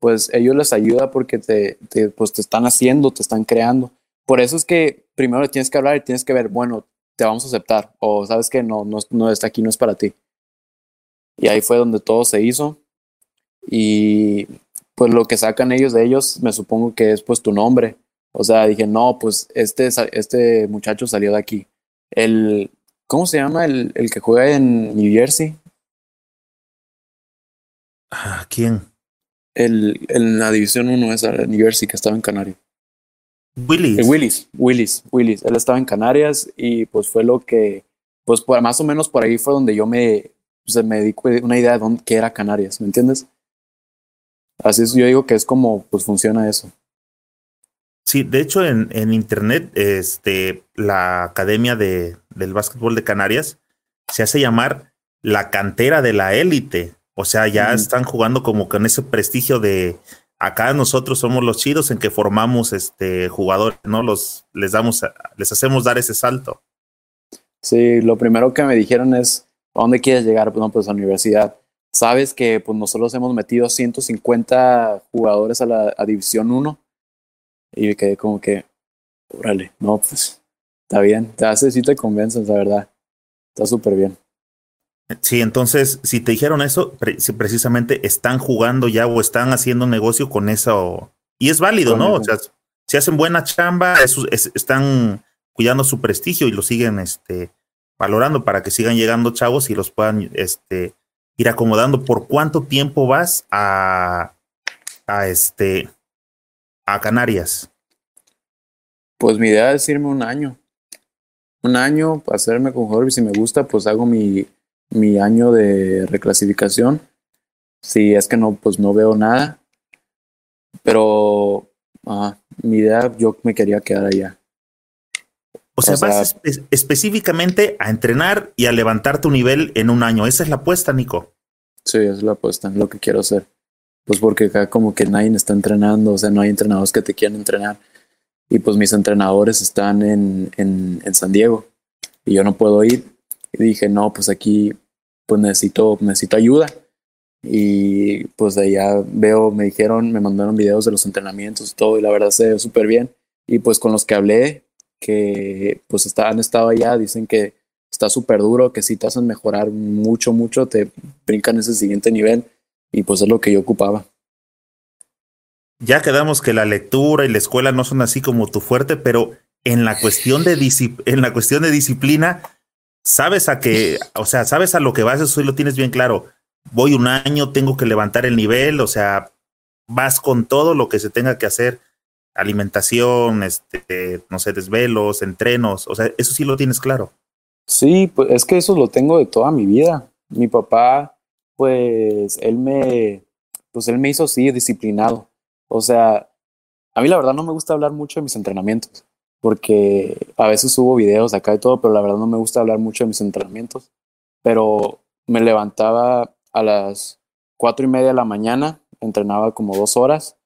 pues ellos les ayuda porque te, te, pues te están haciendo, te están creando. Por eso es que primero le tienes que hablar y tienes que ver, bueno, te vamos a aceptar o sabes que no, no, no está aquí, no es para ti. Y ahí fue donde todo se hizo. Y pues lo que sacan ellos de ellos, me supongo que es pues tu nombre. O sea, dije, no, pues este, este muchacho salió de aquí. El, ¿cómo se llama el, el que juega en New Jersey? ¿A quién? El, en la División 1 esa, New Jersey, que estaba en Canarias. Willis. Willis, Willis, Willis. Él estaba en Canarias y pues fue lo que, pues más o menos por ahí fue donde yo me, pues, me di una idea de dónde, qué era Canarias, ¿me entiendes? Así es, yo digo que es como pues funciona eso. Sí, de hecho en, en internet, este, la Academia de, del Básquetbol de Canarias se hace llamar la cantera de la élite. O sea, ya están jugando como con ese prestigio de acá nosotros somos los chidos en que formamos este jugadores, ¿no? Los les damos les hacemos dar ese salto. Sí, lo primero que me dijeron es ¿a dónde quieres llegar? Pues no, pues a la universidad. Sabes que pues nosotros hemos metido 150 jugadores a la a División 1 y quedé como que órale, no, pues está bien, te hace si te convences, la verdad. Está súper bien. Sí, entonces, si te dijeron eso, precisamente están jugando ya o están haciendo negocio con eso. Y es válido, ¿no? O sea, si hacen buena chamba, están cuidando su prestigio y lo siguen este, valorando para que sigan llegando chavos y los puedan este, ir acomodando. ¿Por cuánto tiempo vas a, este, a Canarias? Pues mi idea es irme un año. Un año, hacerme con y si me gusta, pues hago mi mi año de reclasificación. Si es que no, pues no veo nada. Pero ah, mi idea, yo me quería quedar allá. O sea, vas específicamente a entrenar y a levantar tu nivel en un año. Esa es la apuesta, Nico. Sí, es la apuesta, lo que quiero hacer. Pues porque acá como que nadie está entrenando, o sea, no hay entrenadores que te quieran entrenar. Y pues mis entrenadores están en, en, en San Diego y yo no puedo ir y dije, no, pues aquí pues necesito, necesito ayuda. Y pues de allá veo, me dijeron, me mandaron videos de los entrenamientos y todo, y la verdad se ve súper bien. Y pues con los que hablé, que pues está, han estado allá, dicen que está súper duro, que si te hacen mejorar mucho, mucho, te brincan ese siguiente nivel. Y pues es lo que yo ocupaba. Ya quedamos que la lectura y la escuela no son así como tu fuerte, pero en la cuestión de, en la cuestión de disciplina, sabes a que, o sea, sabes a lo que vas, eso lo tienes bien claro. Voy un año, tengo que levantar el nivel, o sea, vas con todo lo que se tenga que hacer, alimentación, este, no sé, desvelos, entrenos, o sea, eso sí lo tienes claro. Sí, pues es que eso lo tengo de toda mi vida. Mi papá, pues, él me, pues él me hizo así, disciplinado. O sea, a mí la verdad no me gusta hablar mucho de mis entrenamientos porque a veces subo videos acá y todo, pero la verdad no me gusta hablar mucho de mis entrenamientos. Pero me levantaba a las cuatro y media de la mañana, entrenaba como dos horas,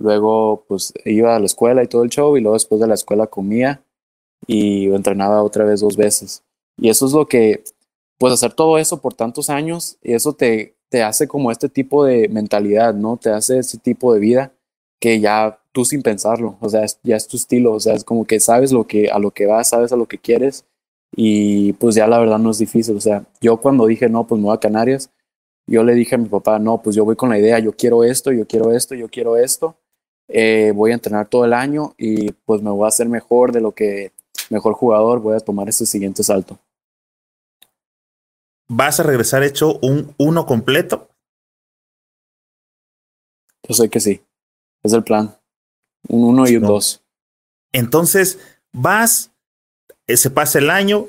luego pues iba a la escuela y todo el show, y luego después de la escuela comía y entrenaba otra vez dos veces. Y eso es lo que, pues hacer todo eso por tantos años, y eso te, te hace como este tipo de mentalidad, ¿no? Te hace ese tipo de vida que ya tú sin pensarlo, o sea, ya es tu estilo, o sea, es como que sabes lo que, a lo que vas, sabes a lo que quieres y pues ya la verdad no es difícil, o sea, yo cuando dije, no, pues me voy a Canarias, yo le dije a mi papá, no, pues yo voy con la idea, yo quiero esto, yo quiero esto, yo quiero esto, eh, voy a entrenar todo el año y pues me voy a hacer mejor de lo que, mejor jugador, voy a tomar este siguiente salto. ¿Vas a regresar hecho un uno completo? Yo sé que sí, es el plan. Un 1 y un 2. Entonces, vas, eh, se pasa el año,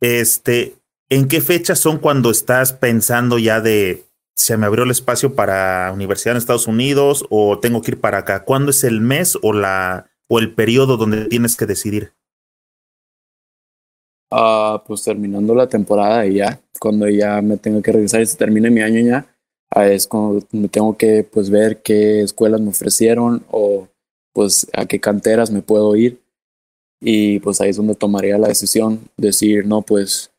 este, ¿en qué fechas son cuando estás pensando ya de se me abrió el espacio para universidad en Estados Unidos o tengo que ir para acá? ¿Cuándo es el mes o la o el periodo donde tienes que decidir? Ah, pues terminando la temporada y ya, cuando ya me tengo que regresar y se termine mi año ya, ahí es cuando me tengo que pues ver qué escuelas me ofrecieron o pues a qué canteras me puedo ir y pues ahí es donde tomaría la decisión, decir, no, pues,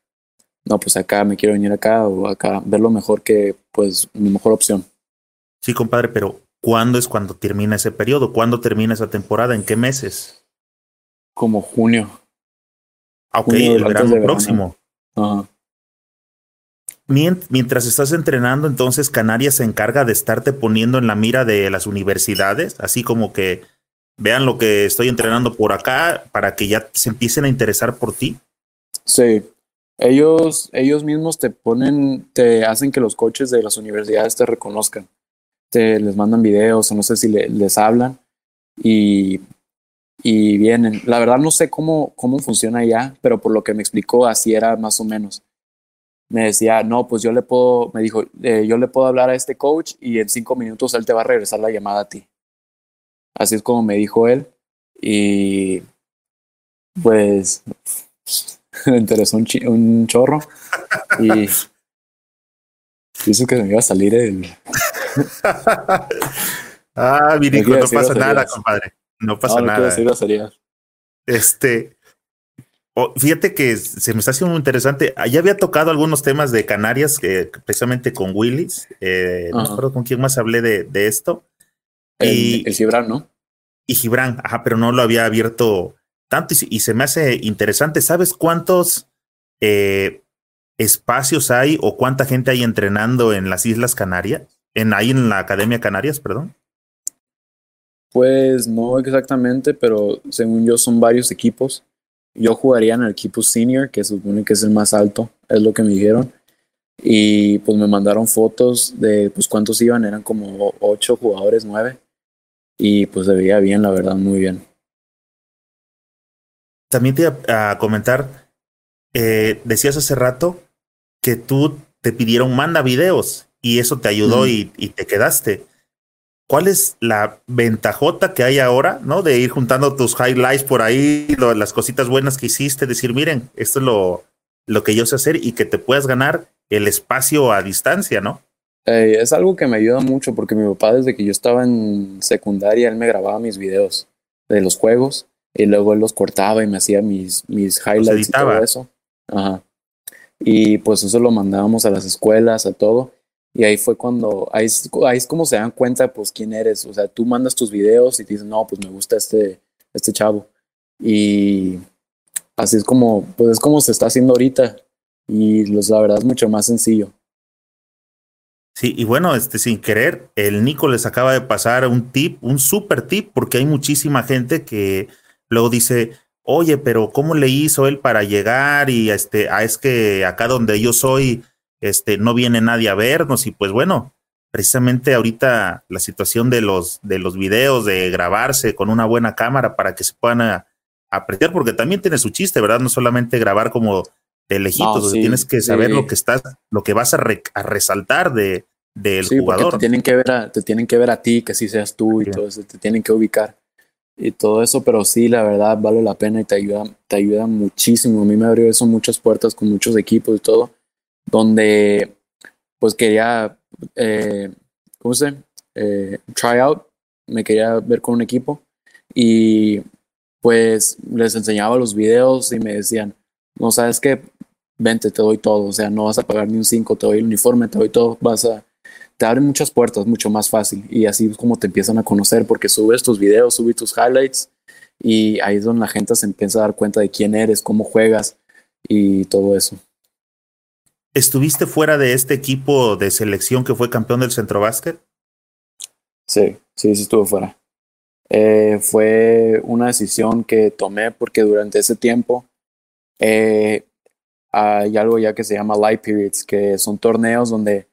no, pues acá me quiero venir acá o acá, ver lo mejor que, pues, mi mejor opción. Sí, compadre, pero ¿cuándo es cuando termina ese periodo? ¿Cuándo termina esa temporada? ¿En qué meses? Como junio. Ah, ok, el verano próximo. Mientras estás entrenando, entonces Canarias se encarga de estarte poniendo en la mira de las universidades, así como que vean lo que estoy entrenando por acá para que ya se empiecen a interesar por ti. Sí, ellos, ellos mismos te ponen, te hacen que los coches de las universidades te reconozcan. Te les mandan videos o no sé si les hablan y, y vienen. La verdad no sé cómo, cómo funciona ya, pero por lo que me explicó así era más o menos. Me decía, no, pues yo le puedo, me dijo, eh, yo le puedo hablar a este coach y en cinco minutos él te va a regresar la llamada a ti. Así es como me dijo él. Y pues me interesó un, un chorro. Y dice que me iba a salir el. ah, Vinico, no, pasa nada, compadre. No pasa nada. este. fíjate que se me está haciendo muy interesante. Ya había tocado algunos temas de Canarias, eh, precisamente con Willis. Eh, no recuerdo con quién más hablé de, de esto. El, el Gibran, ¿no? Y Gibran, ajá, pero no lo había abierto tanto y, se me hace interesante. ¿Sabes cuántos eh, espacios hay o cuánta gente hay entrenando en las Islas Canarias? En ahí en la Academia Canarias, perdón. Pues no exactamente, pero según yo son varios equipos. Yo jugaría en el equipo senior, que supone que es el más alto, es lo que me dijeron. Y pues me mandaron fotos de pues cuántos iban, eran como ocho jugadores, nueve. Y pues se veía bien, la verdad, muy bien. También te iba a comentar, eh, decías hace rato que tú te pidieron manda videos y eso te ayudó y, y, te quedaste. ¿Cuál es la ventajota que hay ahora, no? De ir juntando tus highlights por ahí, lo, las cositas buenas que hiciste, decir, miren, esto es lo, lo que yo sé hacer y que te puedas ganar el espacio a distancia, ¿no? Eh, es algo que me ayuda mucho porque mi papá desde que yo estaba en secundaria, él me grababa mis videos de los juegos y luego él los cortaba y me hacía mis, mis highlights y todo eso. Ajá. Y pues eso lo mandábamos a las escuelas, a todo. Y ahí fue cuando, ahí es, ahí es como se dan cuenta, pues, quién eres. O sea, tú mandas tus videos y dices, no, pues me gusta este, este chavo. Y así es como, pues es como se está haciendo ahorita. Y los, la verdad es mucho más sencillo. Sí, y bueno, este, sin querer, el Nico les acaba de pasar un tip, un super tip, porque hay muchísima gente que luego dice, oye, pero ¿cómo le hizo él para llegar? Y este, ah, es que acá donde yo soy, este, no viene nadie a vernos. Y pues bueno, precisamente ahorita la situación de los, de los videos, de grabarse con una buena cámara para que se puedan apreciar, porque también tiene su chiste, ¿verdad? No solamente grabar como de lejitos, tienes que saber lo que estás, lo que vas a, a resaltar de, del jugador. Te tienen, que ver a, te tienen que ver a ti, que así seas tú y todo eso, te tienen que ubicar y todo eso, pero sí, la verdad vale la pena y te ayuda, te ayuda muchísimo. A mí me abrió eso muchas puertas con muchos equipos y todo, donde pues quería, eh, ¿cómo se? Eh, try out, me quería ver con un equipo y pues les enseñaba los videos y me decían, no sabes qué, vente, te doy todo, o sea, no vas a pagar ni un 5, te doy el uniforme, te doy todo, vas a te abren muchas puertas mucho más fácil y así es como te empiezan a conocer porque subes tus videos, subes tus highlights y ahí es donde la gente se empieza a dar cuenta de quién eres, cómo juegas y todo eso. ¿Estuviste fuera de este equipo de selección que fue campeón del centro básquet? Sí, sí, sí estuve fuera. Eh, fue una decisión que tomé porque durante ese tiempo eh, hay algo ya que se llama light periods, que son torneos donde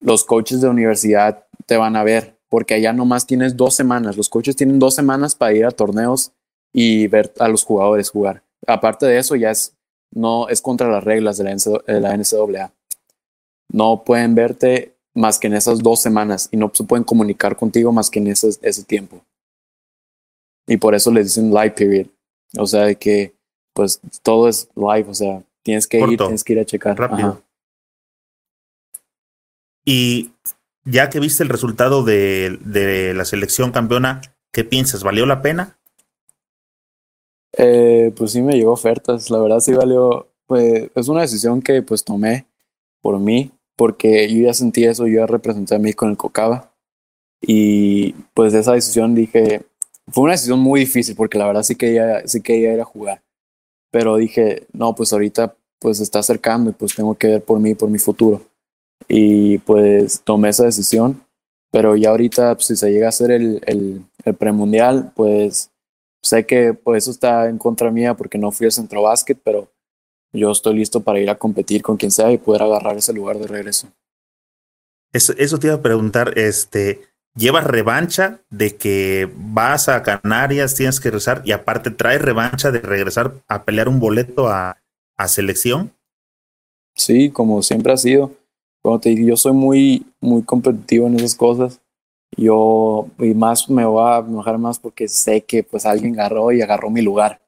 los coaches de universidad te van a ver, porque allá nomás tienes dos semanas. Los coaches tienen dos semanas para ir a torneos y ver a los jugadores jugar. Aparte de eso, ya es, no, es contra las reglas de la, NCAA. No pueden verte más que en esas dos semanas y no se pueden comunicar contigo más que en ese, ese tiempo. Y por eso les dicen live period. O sea, que pues todo es live, o sea, tienes que ir, tienes que ir a checar. Rápido. Y ya que viste el resultado de, de la selección campeona, ¿qué piensas? ¿Valió la pena? Eh, pues sí me llegó ofertas, la verdad sí valió, pues es una decisión que pues tomé por mí, porque yo ya sentí eso, yo ya representé a mí con el Cocaba y pues esa decisión dije, fue una decisión muy difícil porque la verdad sí quería, sí quería ir a jugar, pero dije, no, pues ahorita pues está acercando y pues tengo que ver por mí, por mi futuro y pues tomé esa decisión, pero ya ahorita pues, si se llega a hacer el, el, el premundial, pues sé que pues eso está en contra mía porque no fui al centro básquet, pero yo estoy listo para ir a competir con quien sea y poder agarrar ese lugar de regreso. Eso, eso te iba a preguntar, este, ¿llevas revancha de que vas a Canarias, tienes que regresar y aparte traes revancha de regresar a pelear un boleto a, a selección? Sí, como siempre ha sido. Como te yo soy muy, muy competitivo en esas cosas. Yo, y más me voy a enojar más porque sé que pues alguien agarró y agarró mi lugar.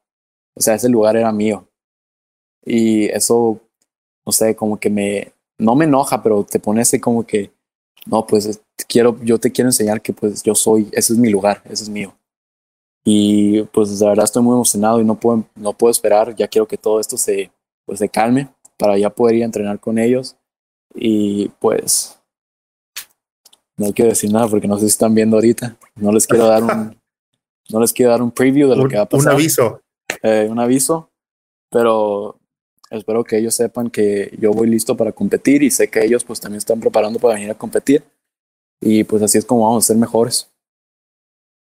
O sea, ese lugar era mío. Y eso, no sé, como que me, no me enoja, pero te pone ese como que, no, pues quiero, yo te quiero enseñar que pues yo soy, ese es mi lugar, ese es mío. Y pues la verdad estoy muy emocionado y no puedo, no puedo esperar, ya quiero que todo esto se, pues, se calme para ya poder ir a entrenar con ellos. Y pues no quiero decir nada porque no sé si están viendo ahorita. No les quiero dar un, no les quiero dar un preview de lo un, que va a pasar. Un aviso. Eh, un aviso, pero espero que ellos sepan que yo voy listo para competir y sé que ellos pues también están preparando para venir a competir y pues así es como vamos a ser mejores.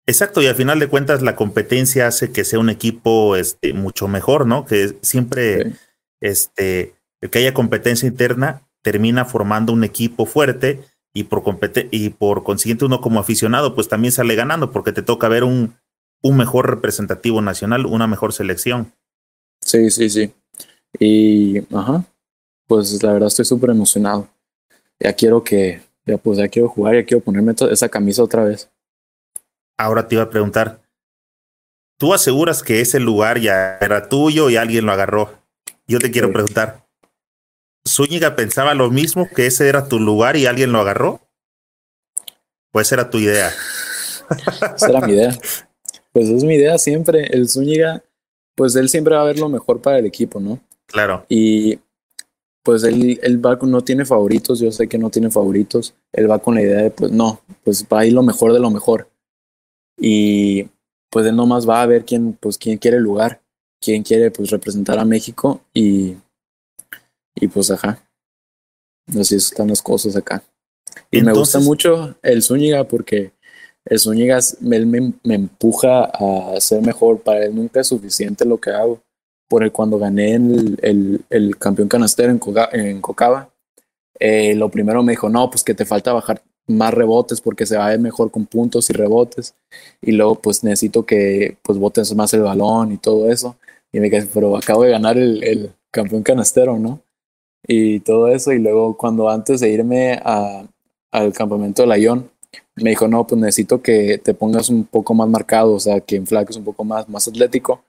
Exacto, y al final de cuentas la competencia hace que sea un equipo este, mucho mejor, ¿no? Que siempre sí. este, que haya competencia interna termina formando un equipo fuerte y por, y por consiguiente uno como aficionado pues también sale ganando porque te toca ver un, un mejor representativo nacional, una mejor selección. Sí, sí, sí. Y, ajá, pues la verdad estoy súper emocionado. Ya quiero que, ya pues ya quiero jugar, ya quiero ponerme esa camisa otra vez. Ahora te iba a preguntar, ¿tú aseguras que ese lugar ya era tuyo y alguien lo agarró? Yo te quiero sí. preguntar, ¿Zúñiga pensaba lo mismo, que ese era tu lugar y alguien lo agarró? Pues era tu idea. Esa era mi idea. Pues es mi idea siempre. El Zúñiga, pues él siempre va a ver lo mejor para el equipo, ¿no? Claro. Y pues él, él va con, no tiene favoritos, yo sé que no tiene favoritos. Él va con la idea de, pues no, pues va a ir lo mejor de lo mejor. Y pues él nomás va a ver quién, pues quién quiere el lugar, quién quiere pues representar a México y y pues ajá. Así están las cosas acá. Y Entonces, me gusta mucho el Zúñiga porque el Zúñiga él me, me, empuja a ser mejor. Para él nunca es suficiente lo que hago. Por el cuando gané el, el, el campeón canastero en, Coca, en Cocaba, eh, lo primero me dijo, no, pues que te falta bajar más rebotes porque se va a ver mejor con puntos y rebotes. Y luego pues necesito que pues botes más el balón y todo eso. Y me quedé, pero acabo de ganar el, el campeón canastero, ¿no? Y todo eso. Y luego cuando antes de irme a, al campamento de Layón, me dijo, no, pues necesito que te pongas un poco más marcado, o sea, que enflaques un poco más, más atlético.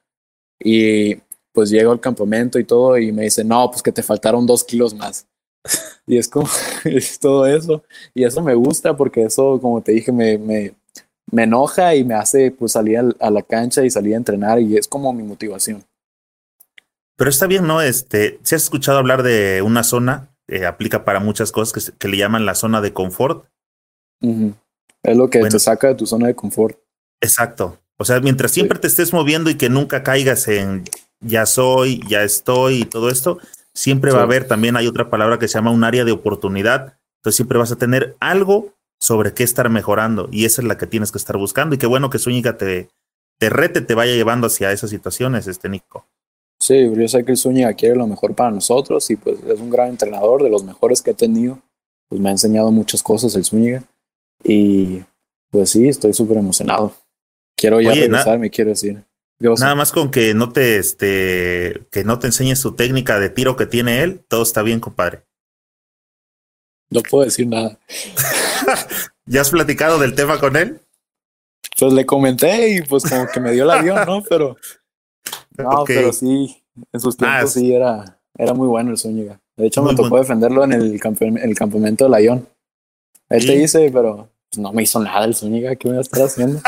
Y pues llego al campamento y todo y me dice, no, pues que te faltaron dos kilos más. y es como, es todo eso. Y eso me gusta porque eso, como te dije, me, me, me enoja y me hace pues salir a la cancha y salir a entrenar y es como mi motivación. Pero está bien, ¿no? Este, si has escuchado hablar de una zona, eh, aplica para muchas cosas que, que, le llaman la zona de confort. Uh -huh. Es lo que bueno, te saca de tu zona de confort. Exacto. O sea, mientras siempre sí. te estés moviendo y que nunca caigas en ya soy, ya estoy y todo esto, siempre sí. va a haber también hay otra palabra que se llama un área de oportunidad. Entonces siempre vas a tener algo sobre qué estar mejorando y esa es la que tienes que estar buscando. Y qué bueno que Zúñiga te, te rete, te vaya llevando hacia esas situaciones, este Nico. Sí, yo sé que el Zúñiga quiere lo mejor para nosotros y pues es un gran entrenador, de los mejores que he tenido. Pues me ha enseñado muchas cosas el Zúñiga y pues sí, estoy súper emocionado. Quiero ya Oye, regresarme, quiero decir. Nada más con que no te este que no te enseñes su técnica de tiro que tiene él, todo está bien, compadre. No puedo decir nada. ¿Ya has platicado del tema con él? Pues le comenté y pues como que me dio el avión, ¿no? Pero no, okay. pero sí, en sus tiempos ah, sí era, era muy bueno el Zúñiga. De hecho, me tocó bueno. defenderlo en el, el campamento de Layón. Él te dice, pero pues, no me hizo nada el Zúñiga, ¿qué me va a estar haciendo?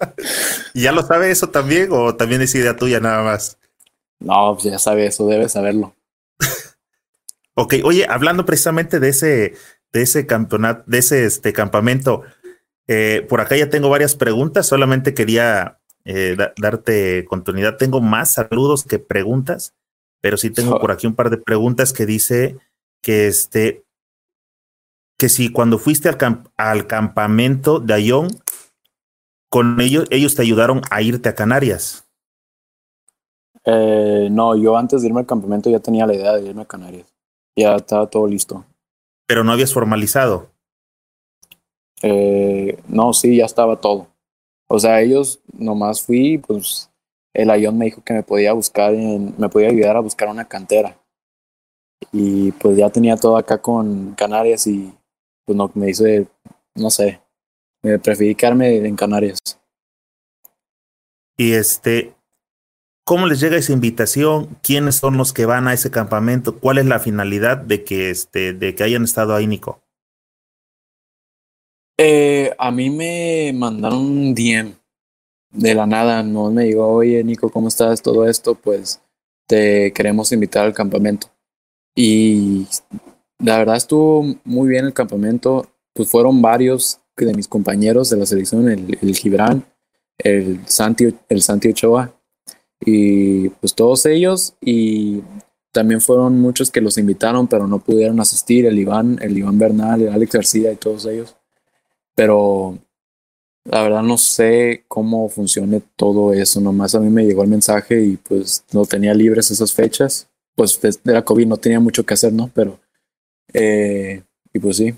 ¿Ya lo sabe eso también o también es idea tuya nada más? No, pues ya sabe eso, debe saberlo. ok, oye, hablando precisamente de ese, de ese campeonato, de ese este, campamento, eh, por acá ya tengo varias preguntas, solamente quería eh, darte continuidad. Tengo más saludos que preguntas, pero sí tengo por aquí un par de preguntas que dice que este, que si cuando fuiste al, al campamento de Ayón, con ellos, ellos te ayudaron a irte a Canarias. Eh, no, yo antes de irme al campamento ya tenía la idea de irme a Canarias. Ya estaba todo listo. Pero no habías formalizado. Eh, no, sí, ya estaba todo. O sea, ellos nomás fui, pues el Ayón me dijo que me podía buscar, en, me podía ayudar a buscar una cantera. Y pues ya tenía todo acá con Canarias y pues no, me hice, no sé, me preferí quedarme en Canarias. Y este, ¿cómo les llega esa invitación? ¿Quiénes son los que van a ese campamento? ¿Cuál es la finalidad de que, este, de que hayan estado ahí, Nico? Eh, a mí me mandaron un DM de la nada, no me dijo, oye Nico, ¿cómo estás? Todo esto, pues te queremos invitar al campamento. Y la verdad estuvo muy bien el campamento, pues fueron varios de mis compañeros de la selección, el, el Gibran, el Santi, el Santi Ochoa, y pues todos ellos, y también fueron muchos que los invitaron, pero no pudieron asistir, el Iván, el Iván Bernal, el Alex García y todos ellos pero la verdad no sé cómo funcione todo eso. Nomás a mí me llegó el mensaje y pues no tenía libres esas fechas. Pues la COVID no tenía mucho que hacer, ¿no? Pero, eh, y pues sí.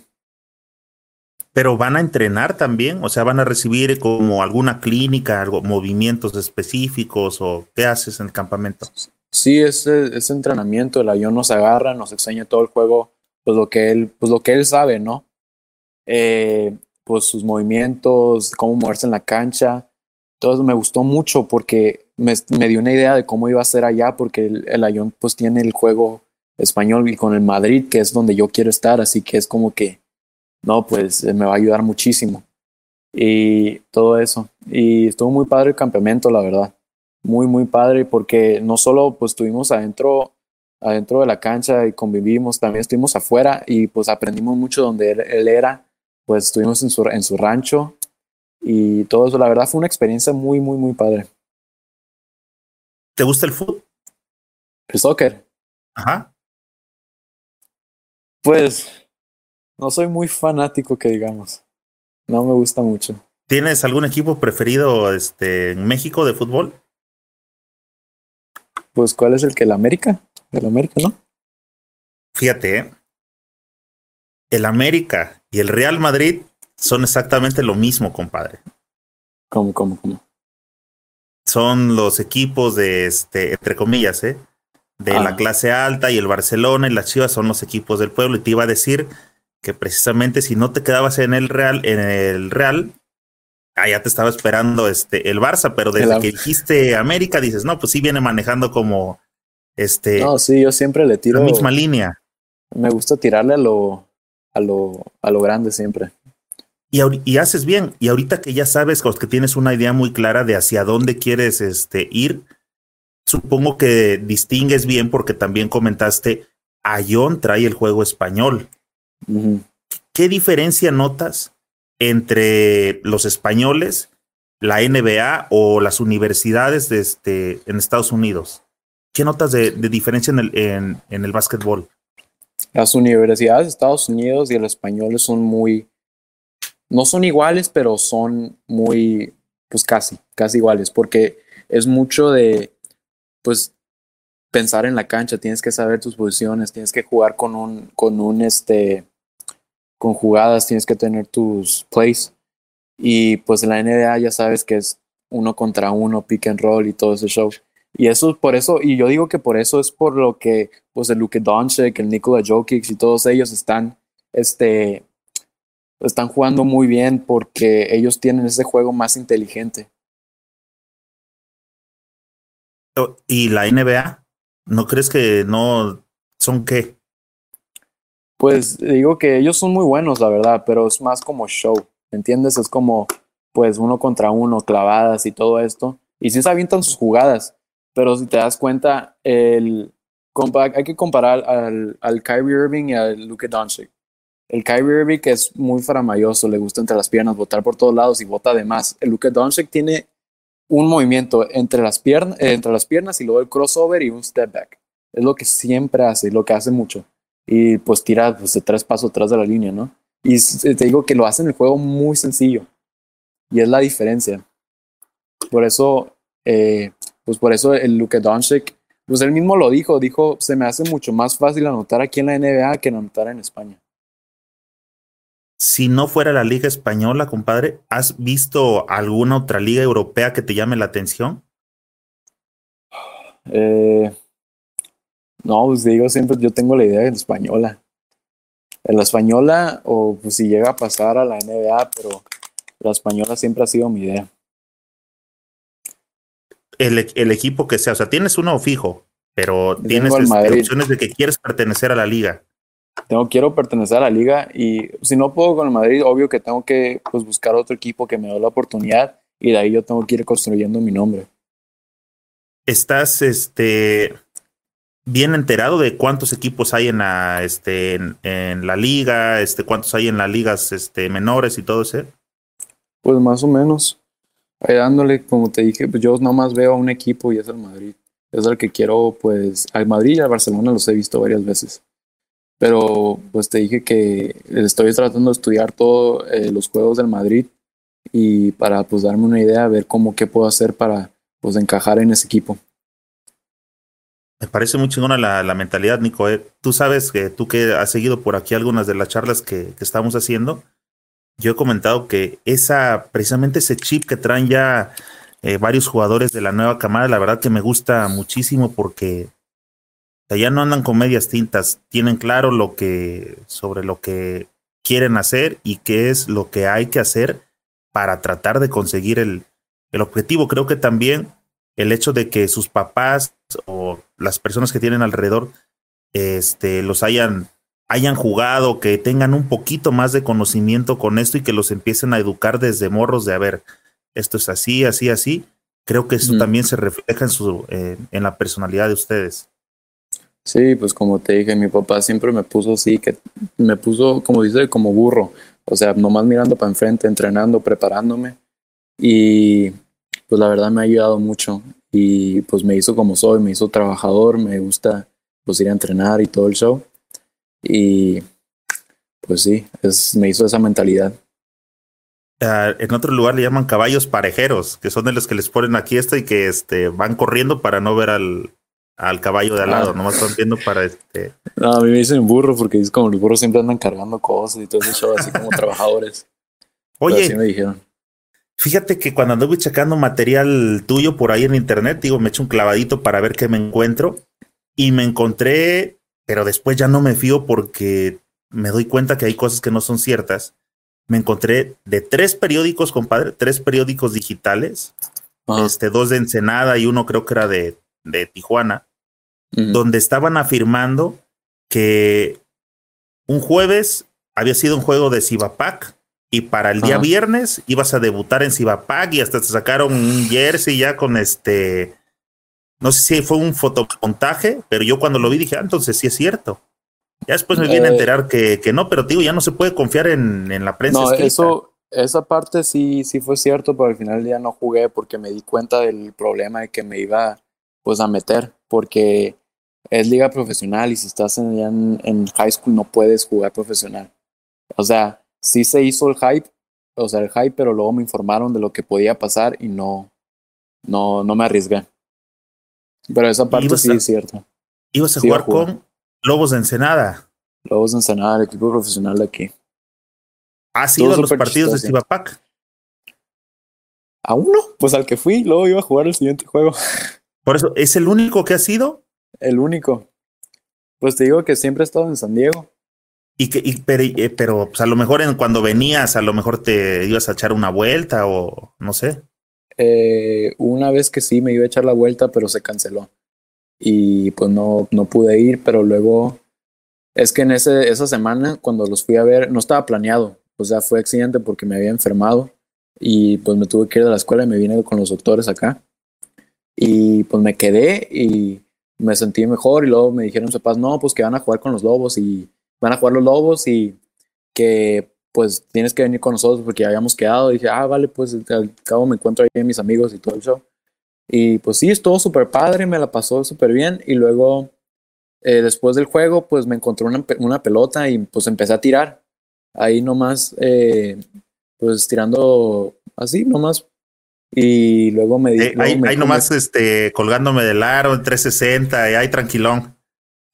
Pero van a entrenar también, o sea, van a recibir como alguna clínica, algo, movimientos específicos o qué haces en el campamento. Sí, ese, ese entrenamiento, el avión nos agarra, nos enseña todo el juego, pues lo que él, pues lo que él sabe, ¿no? Eh, pues sus movimientos, cómo moverse en la cancha. Eso me gustó mucho porque me, me dio una idea de cómo iba a ser allá porque el, el Ayón pues tiene el juego español y con el Madrid que es donde yo quiero estar, así que es como que, no, pues me va a ayudar muchísimo. Y todo eso. Y estuvo muy padre el campamento, la verdad. Muy, muy padre porque no solo pues estuvimos adentro adentro de la cancha y convivimos, también estuvimos afuera y pues aprendimos mucho donde él era pues estuvimos en su, en su rancho y todo eso. La verdad fue una experiencia muy, muy, muy padre. ¿Te gusta el fútbol? El soccer. Ajá. Pues no soy muy fanático que digamos. No me gusta mucho. ¿Tienes algún equipo preferido este, en México de fútbol? Pues, ¿cuál es el que? ¿El América? El América, ¿no? Fíjate, ¿eh? El América y el Real Madrid son exactamente lo mismo, compadre. ¿Cómo, cómo, cómo? Son los equipos de, este, entre comillas, ¿eh? de la Ah. clase alta y el Barcelona y las Chivas son los equipos del pueblo. Y te iba a decir que precisamente si no te quedabas en el Real, en el Real, allá te estaba esperando este, el Barça, pero desde El- que dijiste América, dices, no, pues sí viene manejando como este, No, sí, yo siempre le tiro. la misma línea. Me gusta tirarle a lo, a lo, a lo grande siempre. Y, y haces bien. Y ahorita que ya sabes que tienes una idea muy clara de hacia dónde quieres este, ir, supongo que distingues bien porque también comentaste, Ayón trae el juego español. ¿Qué diferencia notas entre los españoles, la NBA o las universidades de este, en Estados Unidos? ¿Qué notas de, de diferencia en el, en, en el básquetbol? Las universidades de Estados Unidos y el español son muy, no son iguales, pero son muy, pues casi, casi iguales, porque es mucho de, pues, pensar en la cancha, tienes que saber tus posiciones, tienes que jugar con un, con un, este, con jugadas, tienes que tener tus plays. Y pues en la NBA ya sabes que es uno contra uno, pick and roll y todo ese show. Y eso por eso, y yo digo que por eso es por lo que pues el Luke Doncic, el Nikola Jokic y todos ellos están, este, están jugando muy bien porque ellos tienen ese juego más inteligente. ¿Y la NBA? ¿No crees que no son qué? Pues digo que ellos son muy buenos, la verdad, pero es más como show, ¿entiendes? Es como, pues, uno contra uno, clavadas y todo esto. Y sí se avientan sus jugadas, pero si te das cuenta, el, hay que comparar al, al Kyrie Irving y al Luka Doncic. El Kyrie Irving que es muy faramayoso, le gusta entre las piernas, botar por todos lados y bota de más. El Luka Doncic tiene un movimiento entre las, piernas, eh, entre las piernas y luego el crossover y un step back. Es lo que siempre hace, lo que hace mucho. Y pues tira pues, de tres pasos atrás de la línea, ¿no? Y te digo que lo hace en el juego muy sencillo. Y es la diferencia. Por eso, eh, pues por eso el Luka Doncic, pues él mismo lo dijo, dijo, se me hace mucho más fácil anotar aquí en la NBA que anotar en España si no fuera la liga española, compadre, ¿has visto alguna otra liga europea que te llame la atención? Eh, no, pues digo siempre, yo tengo la idea de la española. En la española, o pues si llega a pasar a la NBA, pero la española siempre ha sido mi idea. El, el equipo que sea, o sea, tienes uno fijo, pero tienes este, opciones de que quieres pertenecer a la liga tengo, quiero pertenecer a la liga y si no puedo con el Madrid, obvio que tengo que pues, buscar otro equipo que me dé la oportunidad y de ahí yo tengo que ir construyendo mi nombre. ¿Estás este, bien enterado de cuántos equipos hay en la, este, en, la liga, este, cuántos hay en las ligas este, menores y todo eso? Pues más o menos. Dándole, como te dije, pues yo nomás veo a un equipo y es el Madrid. Es el que quiero, pues, al Madrid y al Barcelona los he visto varias veces pero pues te dije que estoy tratando de estudiar todos eh, los juegos del Madrid y para pues darme una idea, ver cómo qué puedo hacer para pues encajar en ese equipo. Me parece muy chingona la, la mentalidad, Nico. ¿eh? Tú sabes que tú que has seguido por aquí algunas de las charlas que, que estamos haciendo, yo he comentado que esa, precisamente ese chip que traen ya eh, varios jugadores de la nueva camada, la verdad que me gusta muchísimo porque ya no andan con medias tintas, tienen claro lo que, sobre lo que quieren hacer y qué es lo que hay que hacer para tratar de conseguir el, el objetivo. Creo que también el hecho de que sus papás o las personas que tienen alrededor este, los hayan, hayan jugado, que tengan un poquito más de conocimiento con esto y que los empiecen a educar desde morros de, a ver, esto es así, así, así. Creo que eso también se refleja en, su, en la personalidad de ustedes. Sí, pues como te dije, mi papá siempre me puso así, que me puso, como dice, como burro. O sea, nomás mirando para enfrente, entrenando, preparándome. Y pues la verdad me ha ayudado mucho. Y pues me hizo como soy, me hizo trabajador, me gusta pues ir a entrenar y todo el show. Y pues sí, es, me hizo esa mentalidad. Ah, en otro lugar le llaman caballos parejeros, que son de los que les ponen aquí esto y que este, van corriendo para no ver al, al caballo de al lado, no nomás están viendo para este. No, a mí me dicen burro porque es como los burros siempre andan cargando cosas y todo show, así como trabajadores. Oye, me dijeron. Fíjate que cuando anduve checando material tuyo por ahí en internet, digo, me echo un clavadito para ver qué me encuentro y me encontré, pero después ya no me fío porque me doy cuenta que hay cosas que no son ciertas. Me encontré de tres periódicos, compadre, tres periódicos digitales, este, dos de Ensenada y uno creo que era de de Tijuana, donde estaban afirmando que un jueves había sido un juego de Cibapac y para el día viernes ibas a debutar en Cibapac y hasta te sacaron un jersey ya con este, no sé si fue un fotomontaje, pero yo cuando lo vi dije, ah, entonces sí es cierto. Ya después me viene a eh. enterar que, que no, pero digo, ya no se puede confiar en, en la prensa. No, eso, esa parte sí, sí fue cierto, pero al final ya no jugué porque me di cuenta del problema de que me iba pues a meter, porque es liga profesional y si estás en, en, high school no puedes jugar profesional. O sea, sí se hizo el hype, o sea, el hype, pero luego me informaron de lo que podía pasar y no, no, no me arriesgué. Pero esa parte sí es cierta. Ibas a jugar con Lobos de Ensenada. Lobos de Ensenada, el equipo profesional de aquí. ¿Has ido a los partidos de Cibapac? ¿A uno? Pues al que fui, luego iba a jugar el siguiente juego. Por eso, ¿es el único que ha sido? El único. Pues te digo que siempre he estado en San Diego. Y que, pero, eh, pero pues a lo mejor en, cuando venías, a lo mejor te ibas a echar una vuelta o no sé. Eh, una vez que sí me iba a echar la vuelta, pero se canceló. Y pues no, no pude ir, pero luego, Es que en ese, esa semana, cuando los fui a ver, no estaba planeado. O sea, fue accidente porque me había enfermado y pues me tuve que ir de la escuela y me vine con los doctores acá. Y pues me quedé y me sentí mejor y luego me dijeron papás, no, pues que van a jugar con los lobos y van a jugar los lobos y que pues tienes que venir con nosotros porque ya habíamos quedado. Y dije, ah, vale, pues al cabo me encuentro ahí en mis amigos y todo el show. Y pues sí, estuvo súper padre, me la pasó súper bien. Y luego, eh, después del juego, pues me encontré una, una, pelota y pues empecé a tirar. Ahí nomás, eh, pues tirando así, nomás. Y luego me... Eh, ahí, ahí nomás este, colgándome del aro en 360 y ahí tranquilón.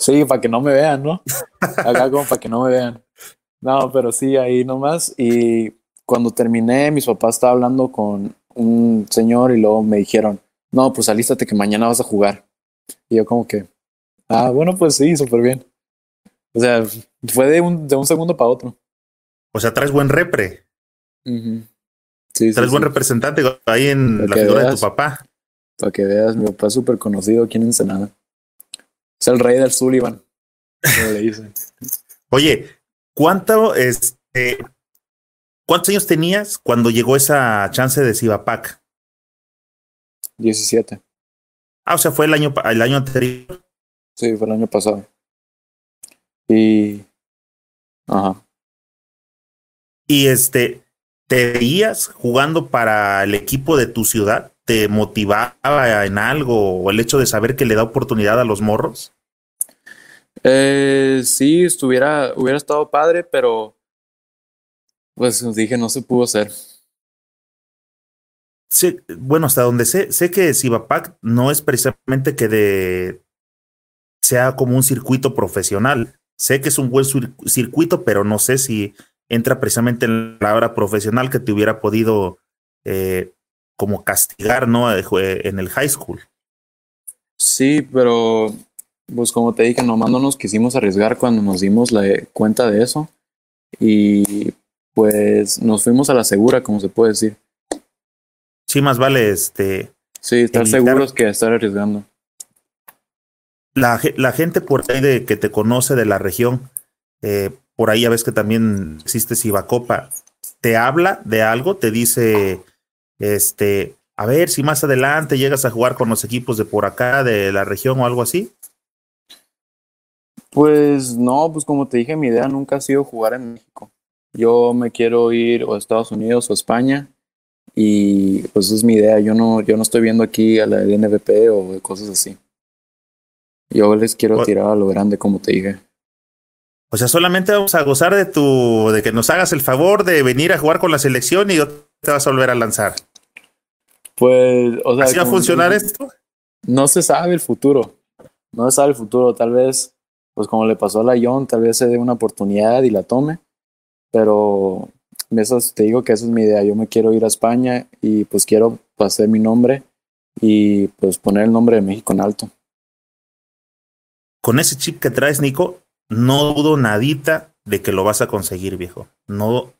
Sí, para que no me vean, ¿no? Acá como para que no me vean. No, pero sí, ahí nomás. Y cuando terminé, mis papás estaban hablando con un señor y luego me dijeron, no, pues alístate que mañana vas a jugar. Y yo como que, ah, bueno, pues sí, súper bien. O sea, fue de un, de un segundo para otro. O sea, traes buen repre. sí, traes buen representante ahí en la figura de tu papá. Para que veas, mi papá es súper conocido aquí en Ensenada. Es el rey del Sullivan. le dicen. Oye, ¿cuánto, este, ¿cuántos años tenías cuando llegó esa chance de Cibapac? 17. Ah, o sea, fue el año, el año anterior. Sí, fue el año pasado. Y. Ajá. Y este, ¿te veías jugando para el equipo de tu ciudad? ¿Te motivaba en algo o el hecho de saber que le da oportunidad a los morros? Eh, sí, estuviera, hubiera estado padre, pero pues dije, no se pudo hacer bueno, hasta donde sé, sé que Cibapac no es precisamente que de, sea como un circuito profesional. Sé que es un buen circuito, pero no sé si entra precisamente en la palabra profesional que te hubiera podido eh, como castigar, ¿no? Eh, en el high school. Sí, pero pues como te dije, nomás no nos quisimos arriesgar cuando nos dimos la cuenta de eso. Y pues nos fuimos a la segura, como se puede decir sí más vale este. Sí, estar seguros que estar arriesgando. La, la, gente por ahí de que te conoce de la región, eh, por ahí ya ves que también existe Cibacopa, te habla de algo, te dice, este, a ver si más adelante llegas a jugar con los equipos de por acá, de la región o algo así. Pues no, pues como te dije, mi idea nunca ha sido jugar en México. Yo me quiero ir o a Estados Unidos o a España y pues esa es mi idea. Yo no, yo no estoy viendo aquí a la NVP o cosas así. Yo les quiero tirar a lo grande, como te dije. O sea, solamente vamos a gozar de tu, de que nos hagas el favor de venir a jugar con la selección y te vas a volver a lanzar. Pues, o sea. ¿Así va a funcionar esto? No se sabe el futuro. No se sabe el futuro. Tal vez, pues como le pasó a la John, tal vez se dé una oportunidad y la tome. Pero eso te digo que esa es mi idea. Yo me quiero ir a España y pues quiero hacer mi nombre y pues poner el nombre de México en alto. Con ese chip que traes, Nico, no dudo nadita de que lo vas a conseguir, viejo. No,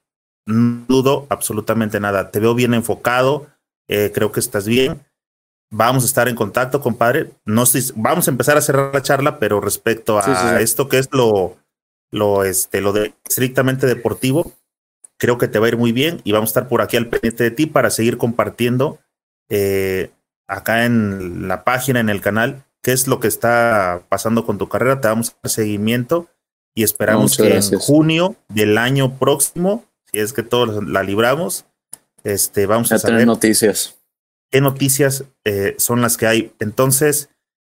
dudo absolutamente nada. Te veo bien enfocado, eh, creo que estás bien. Vamos a estar en contacto, compadre. No sé, vamos a empezar a cerrar la charla, pero respecto a esto que es lo, lo, este, lo de estrictamente deportivo, creo que te va a ir muy bien y vamos a estar por aquí al pendiente de ti para seguir compartiendo eh, acá en la página, en el canal, qué es lo que está pasando con tu carrera. Te vamos a dar seguimiento y esperamos que en junio del año próximo, si es que todos la libramos, este, vamos a, saber noticias. Qué noticias eh, son las que hay. Entonces,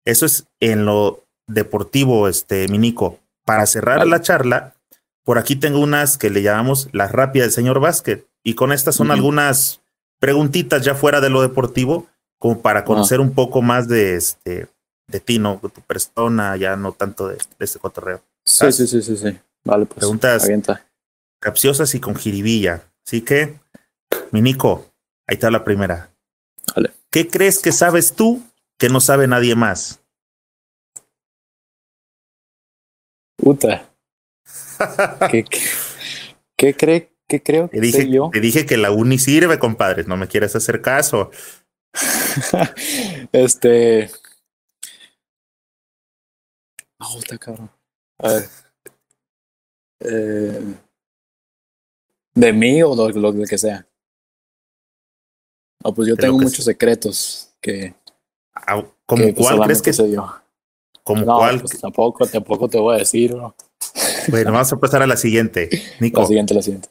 eso es en lo deportivo, este, Minico. Para cerrar la charla, por aquí tengo unas que le llamamos las rápidas del señor Vázquez. Y con estas son algunas preguntitas ya fuera de lo deportivo, como para conocer un poco más de este de ti, ¿no? De tu persona, ya no tanto de, este cotorreo. Sí, sí, sí, sí, sí. Vale, pues. Preguntas capciosas y con jiribilla. Así que, Minico, ahí está la primera. Vale. ¿Qué crees que sabes tú que no sabe nadie más? Puta. ¿Qué, qué, cree, qué creo que dije, yo? Te dije que la uni sirve, compadre. No me quieres hacer caso. este. Cabrón. A ver. Eh, ¿De mí o lo, lo, que sea? No, pues yo tengo muchos secretos que. Ah, ¿Como que, cuál crees que soy yo? ¿Como cuál? Pues tampoco, tampoco te voy a decir. Bueno, vamos a pasar a la siguiente. Nico. La siguiente, la siguiente.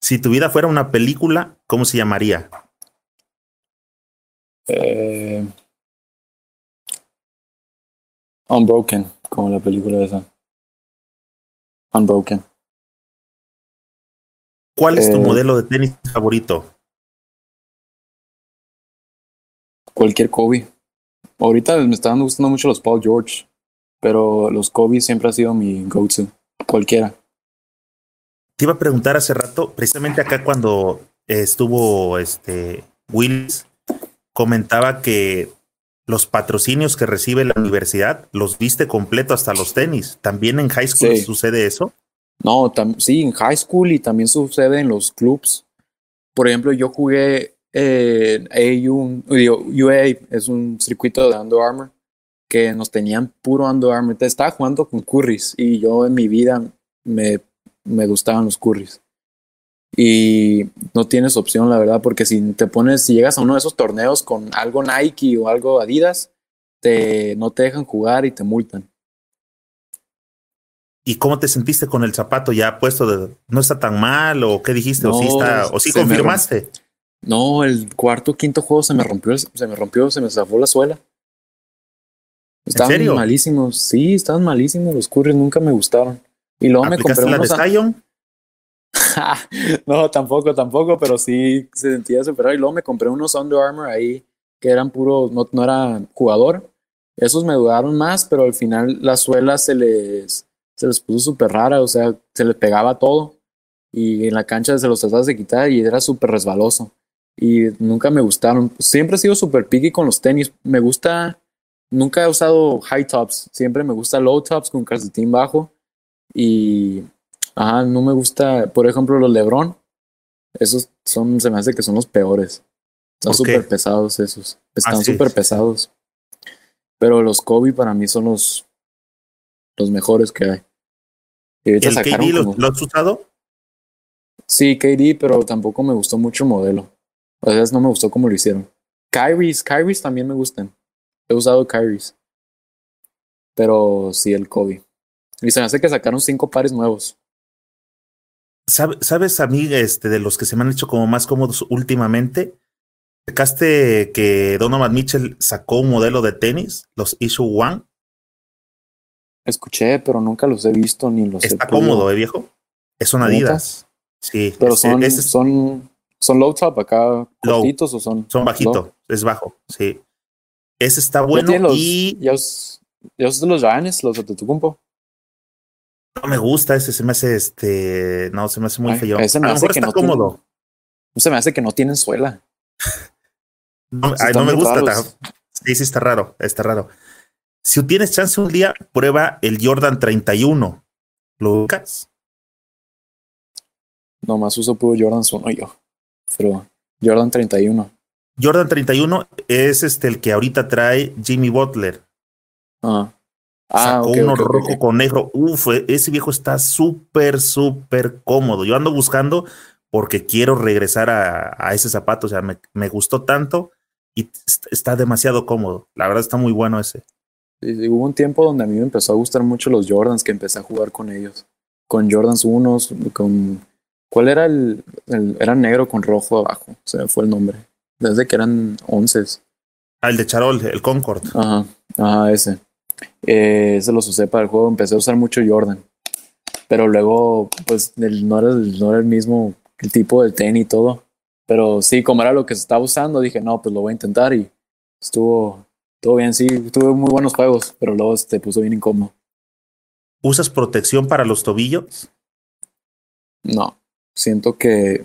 Si tu vida fuera una película, ¿cómo se llamaría? Eh, Unbroken, como la película esa. Unbroken. ¿Cuál es tu eh, modelo de tenis favorito? Cualquier Kobe. Ahorita me están gustando mucho los Paul George, pero los Kobe siempre ha sido mi go-to. Cualquiera. Te iba a preguntar hace rato, precisamente acá cuando estuvo este Willis, comentaba que los patrocinios que recibe la universidad los viste completo hasta los tenis. ¿También en high school sucede eso? No, sí, en high school y también sucede en los clubs. Por ejemplo, yo jugué en AU, UA, es un circuito de Under Armour que nos tenían puro Under Armour. Estaba jugando con Currys y yo en mi vida me, me gustaban los Currys. Y no tienes opción, la verdad, porque si te pones, si llegas a uno de esos torneos con algo Nike o algo Adidas, te, no te dejan jugar y te multan. ¿Y cómo te sentiste con el zapato ya puesto? De, ¿No está tan mal o qué dijiste? ¿O sí, está, o sí confirmaste? No, el cuarto quinto juego se me rompió, se me rompió, se me zafó la suela. Estaban malísimos, sí, estaban malísimos los curries, nunca me gustaron. Y luego me compré la de no, tampoco, tampoco, pero sí se sentía superado. Y luego me compré unos Under Armour ahí que eran puros, no, no era jugador. Esos me duraron más, pero al final la suela se les, se les puso súper rara, o sea, se les pegaba todo. Y en la cancha se los trataba de quitar y era súper resbaloso. Y nunca me gustaron. Siempre he sido súper picky con los tenis. Me gusta, nunca he usado high tops. Siempre me gusta low tops con calcetín bajo. Y Ajá, no me gusta, por ejemplo, los Lebron. Esos son, se me hace que son los peores. Son súper pesados esos. Están súper pesados. Pero los Kobe para mí son los, los mejores que hay. ¿El KD lo, has usado? Sí, KD, pero tampoco me gustó mucho el modelo. O sea, no me gustó cómo lo hicieron. Kyries, Kyries también me gustan. He usado Kyries. Pero sí, el Kobe. Y se me hace que sacaron cinco pares nuevos. ¿Sabes a mí este, de los que se me han hecho como más cómodos últimamente? ¿Checaste que Donovan Mitchell sacó un modelo de tenis, los Issue One? Escuché, pero nunca los he visto ni los Está cómodo, ¿eh, viejo? Es una Adidas. Sí. Pero son, son, son low top acá, cortitos o son. Son bajito, es bajo, sí. Ese está bueno y. ¿Ya os, ya os de los Giants, los de Tucumpo? No me gusta, ese se me hace este. No, se me hace muy feo. Ese me hace que no cómodo. se me hace que no tienen suela. no, no me gusta. sí, sí, está raro, está raro. Si tienes chance un día, prueba el Jordan 31. ¿Lo buscas? Nomás uso puro Jordan 1 yo. Pero Jordan 31. Jordan 31 es este el que ahorita trae Jimmy Butler. Ah. Ah, Sacó uno rojo con negro. Uf, e, ese viejo está súper, súper cómodo. Yo ando buscando porque quiero regresar a, a ese zapato. O sea, me, me, gustó tanto y está demasiado cómodo. La verdad está muy bueno ese. hubo un tiempo donde a mí me empezó a gustar mucho los Jordans que empecé a jugar con ellos. Con Jordans 1, con... ¿Cuál era el, el, Era negro con rojo abajo. Se me fue el nombre. Desde que eran 11. Ah, el de Charol, el Concord. Ajá, ajá, ese eh, se los usé para el juego, empecé a usar mucho Jordan. Pero luego, pues no, era, no era el mismo el tipo de tenis y todo. Pero sí, como era lo que se estaba usando, dije, no, pues lo voy a intentar y estuvo, todo bien, sí, tuve muy buenos juegos, pero luego se puso bien incómodo. ¿Usas protección para los tobillos? No, siento que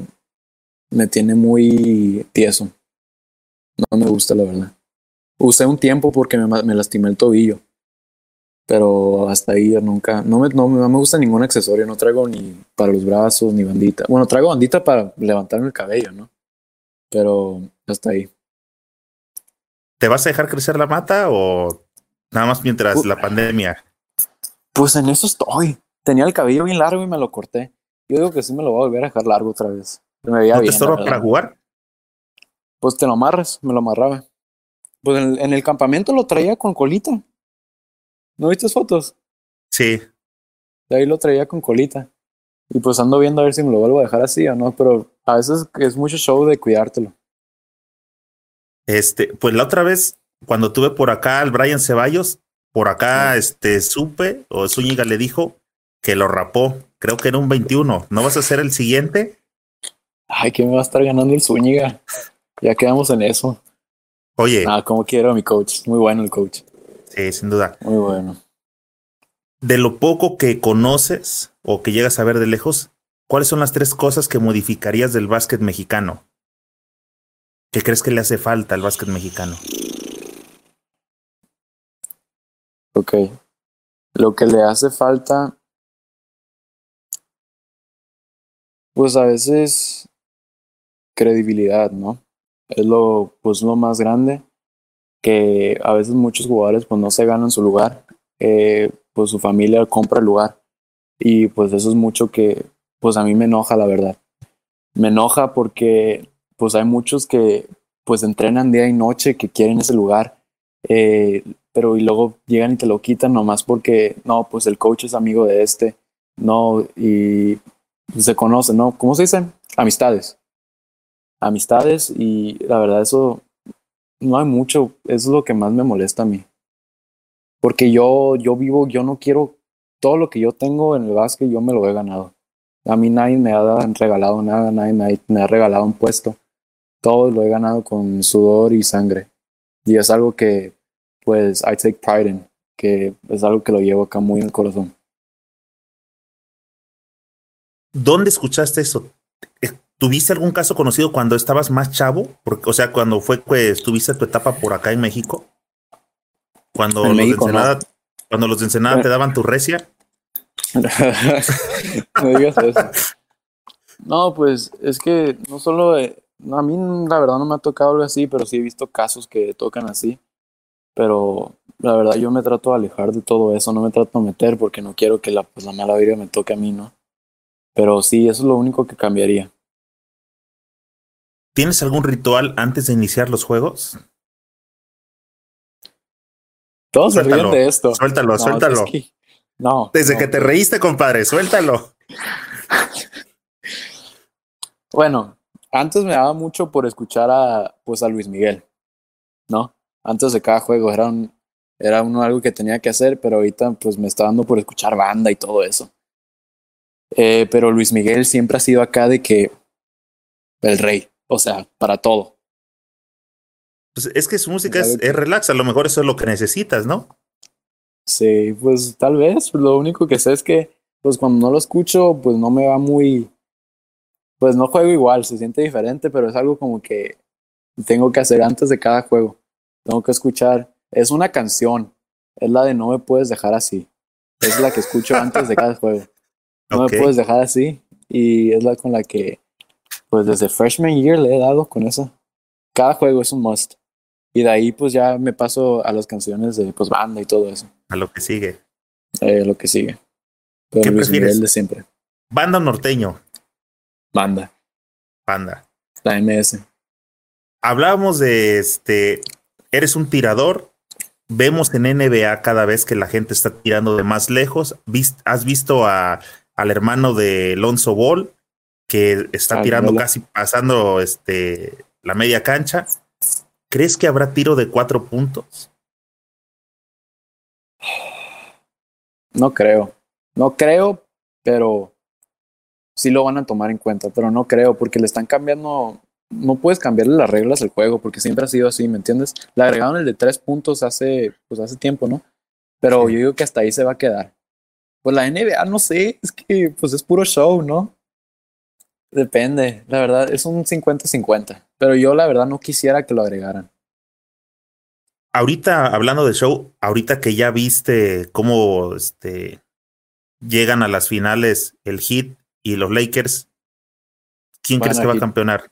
me tiene muy tieso. No me gusta, la verdad. Usé un tiempo porque me, me lastimé el tobillo, pero hasta ahí yo nunca, no me, no, me gusta ningún accesorio, no traigo ni para los brazos, ni bandita. Bueno, traigo bandita para levantarme el cabello, ¿no? Pero hasta ahí. ¿Te vas a dejar crecer la mata o nada más mientras la pandemia? Pues en eso estoy. tenía el cabello bien largo y me lo corté. Yo digo que sí me lo voy a volver a dejar largo otra vez. Me veía ¿No te bien, estorba para jugar? Pues te lo amarras, me lo amarraba. Pues en, en el campamento lo traía con colita. ¿No viste fotos? Sí. De ahí lo traía con colita. Y pues ando viendo a ver si me lo vuelvo a dejar así o no, pero a veces es mucho show de cuidártelo. Este, pues la otra vez, cuando tuve por acá al Brian Ceballos, por acá este supe, o Zúñiga le dijo que lo rapó. Creo que era un 21. ¿No vas a ser el siguiente? Ay, que me va a estar ganando el Zúñiga. Ya quedamos en eso. Oye, Ah, como quiero a mi coach. Muy bueno el coach. sí, sin duda. Muy bueno. De lo poco que conoces o que llegas a ver de lejos, ¿cuáles son las tres cosas que modificarías del básquet mexicano? ¿Qué crees que le hace falta al básquet mexicano? Ok. Lo que le hace falta, pues a veces credibilidad, ¿no? Es lo, pues lo más grande que a veces muchos jugadores pues no se ganan su lugar, eh, pues su familia compra el lugar y pues eso es mucho que pues a mí me enoja la verdad. Me enoja porque pues hay muchos que pues entrenan día y noche que quieren ese lugar. Eh, pero y luego llegan y te lo quitan nomás porque, no, pues el coach es amigo de este, no, y se conocen, ¿no? ¿Cómo se dicen? Amistades. Amistades y la verdad eso no hay mucho, eso es lo que más me molesta a mí. Porque yo, yo vivo, yo no quiero, todo lo que yo tengo en el básquet yo me lo he ganado. A mí nadie me ha regalado nada, nadie me ha, regalado un puesto. Todo lo he ganado con sudor y sangre. Y es algo que pues I take pride in, que es algo que lo llevo acá muy en el corazón. ¿Dónde escuchaste eso? Eh, ¿Tuviste algún caso conocido cuando estabas más chavo? Porque, o sea, cuando fue que estuviste tu etapa por acá en México. Cuando En los México, de no. Ensenada, cuando los de Ensenada te daban tu recia. no digas eso. No, pues es que no solo, eh, no, a mí la verdad no me ha tocado algo así, pero sí he visto casos que tocan así. Pero la verdad yo me trato de alejar de todo eso, no me trato de meter porque no quiero que la, pues, la mala vida me toque a mí, ¿no? Pero sí, eso es lo único que cambiaría. ¿Tienes algún ritual antes de iniciar los juegos? Todos se ríen de esto. Suéltalo, No, suéltalo. es que- no. Desde no. que te reíste, compadre, suéltalo. Bueno, antes me daba mucho por escuchar a pues a Luis Miguel, ¿no? Antes de cada juego era un era uno algo que tenía que hacer, pero ahorita pues me está dando por escuchar banda y todo eso. Eh, pero Luis Miguel siempre ha sido acá de que el rey, o sea, para todo. Pues es que su música es, es relax, a lo mejor eso es lo que necesitas, ¿no? Sí, pues tal vez, pues, lo único que sé es que pues cuando no lo escucho, pues no me va muy pues no juego igual, se siente diferente, pero es algo como que tengo que hacer antes de cada juego. Tengo que escuchar, es una canción, es la de No me puedes dejar así. Es la que escucho antes de cada juego. No me puedes dejar así y es la con la que pues desde freshman year le he dado con esa. Cada juego es un must. Y de ahí pues ya me paso a las canciones de pues banda y todo eso. A lo que sigue. Eh, lo que sigue. Pero ¿Qué Luis prefieres? Miguel de siempre. Banda o norteño, Banda. banda. La MS. Hablábamos de este, eres un tirador. Vemos en NBA cada vez que la gente está tirando de más lejos. ¿Has visto a, al hermano de Lonzo Ball que está Al tirando casi pasando este, la media cancha? ¿Crees que habrá tiro de cuatro puntos? No creo. No creo, pero sí lo van a tomar en cuenta. Pero no creo, porque le están cambiando. No puedes cambiarle las reglas al juego, porque siempre ha sido así, ¿me entiendes? Le agregaron el de tres puntos hace, pues hace tiempo, ¿no? Pero Sí. yo digo que hasta ahí se va a quedar. Pues la NBA, no sé, es que pues es puro show, ¿no? Depende, la verdad, es un 50-50. Pero yo la verdad no quisiera que lo agregaran. Ahorita, hablando de show, ahorita que ya viste cómo este, llegan a las finales el Heat y los Lakers, ¿quién Van crees que va a Heat. campeonar?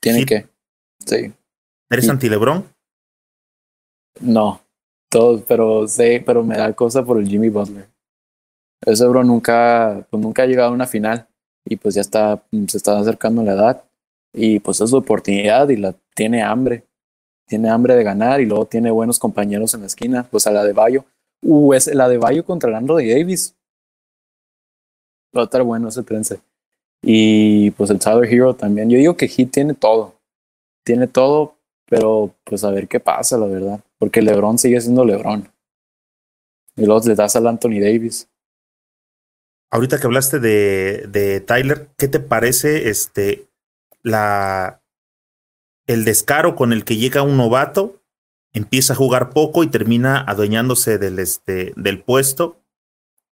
Tiene Heat. que. Sí. ¿Eres Heat. anti-Lebrón? No. Todos, pero sé, pero me da cosa por el Jimmy Butler. Ese bro nunca, pues nunca ha llegado a una final y pues ya está, se está acercando la edad y pues es su oportunidad y la tiene hambre. Tiene hambre de ganar y luego tiene buenos compañeros en la esquina, pues a la de Bayo. Uh, es la de Bayo contra el Davis. Va a estar bueno ese trence. Y pues el Tyler Hero también. Yo digo que Heat tiene todo. Tiene todo, pero pues a ver qué pasa, la verdad. Porque LeBron sigue siendo LeBron. Y luego le das al Anthony Davis. Ahorita que hablaste de, de Tyler, ¿qué te parece este la el descaro con el que llega un novato, empieza a jugar poco y termina adueñándose del, este, del puesto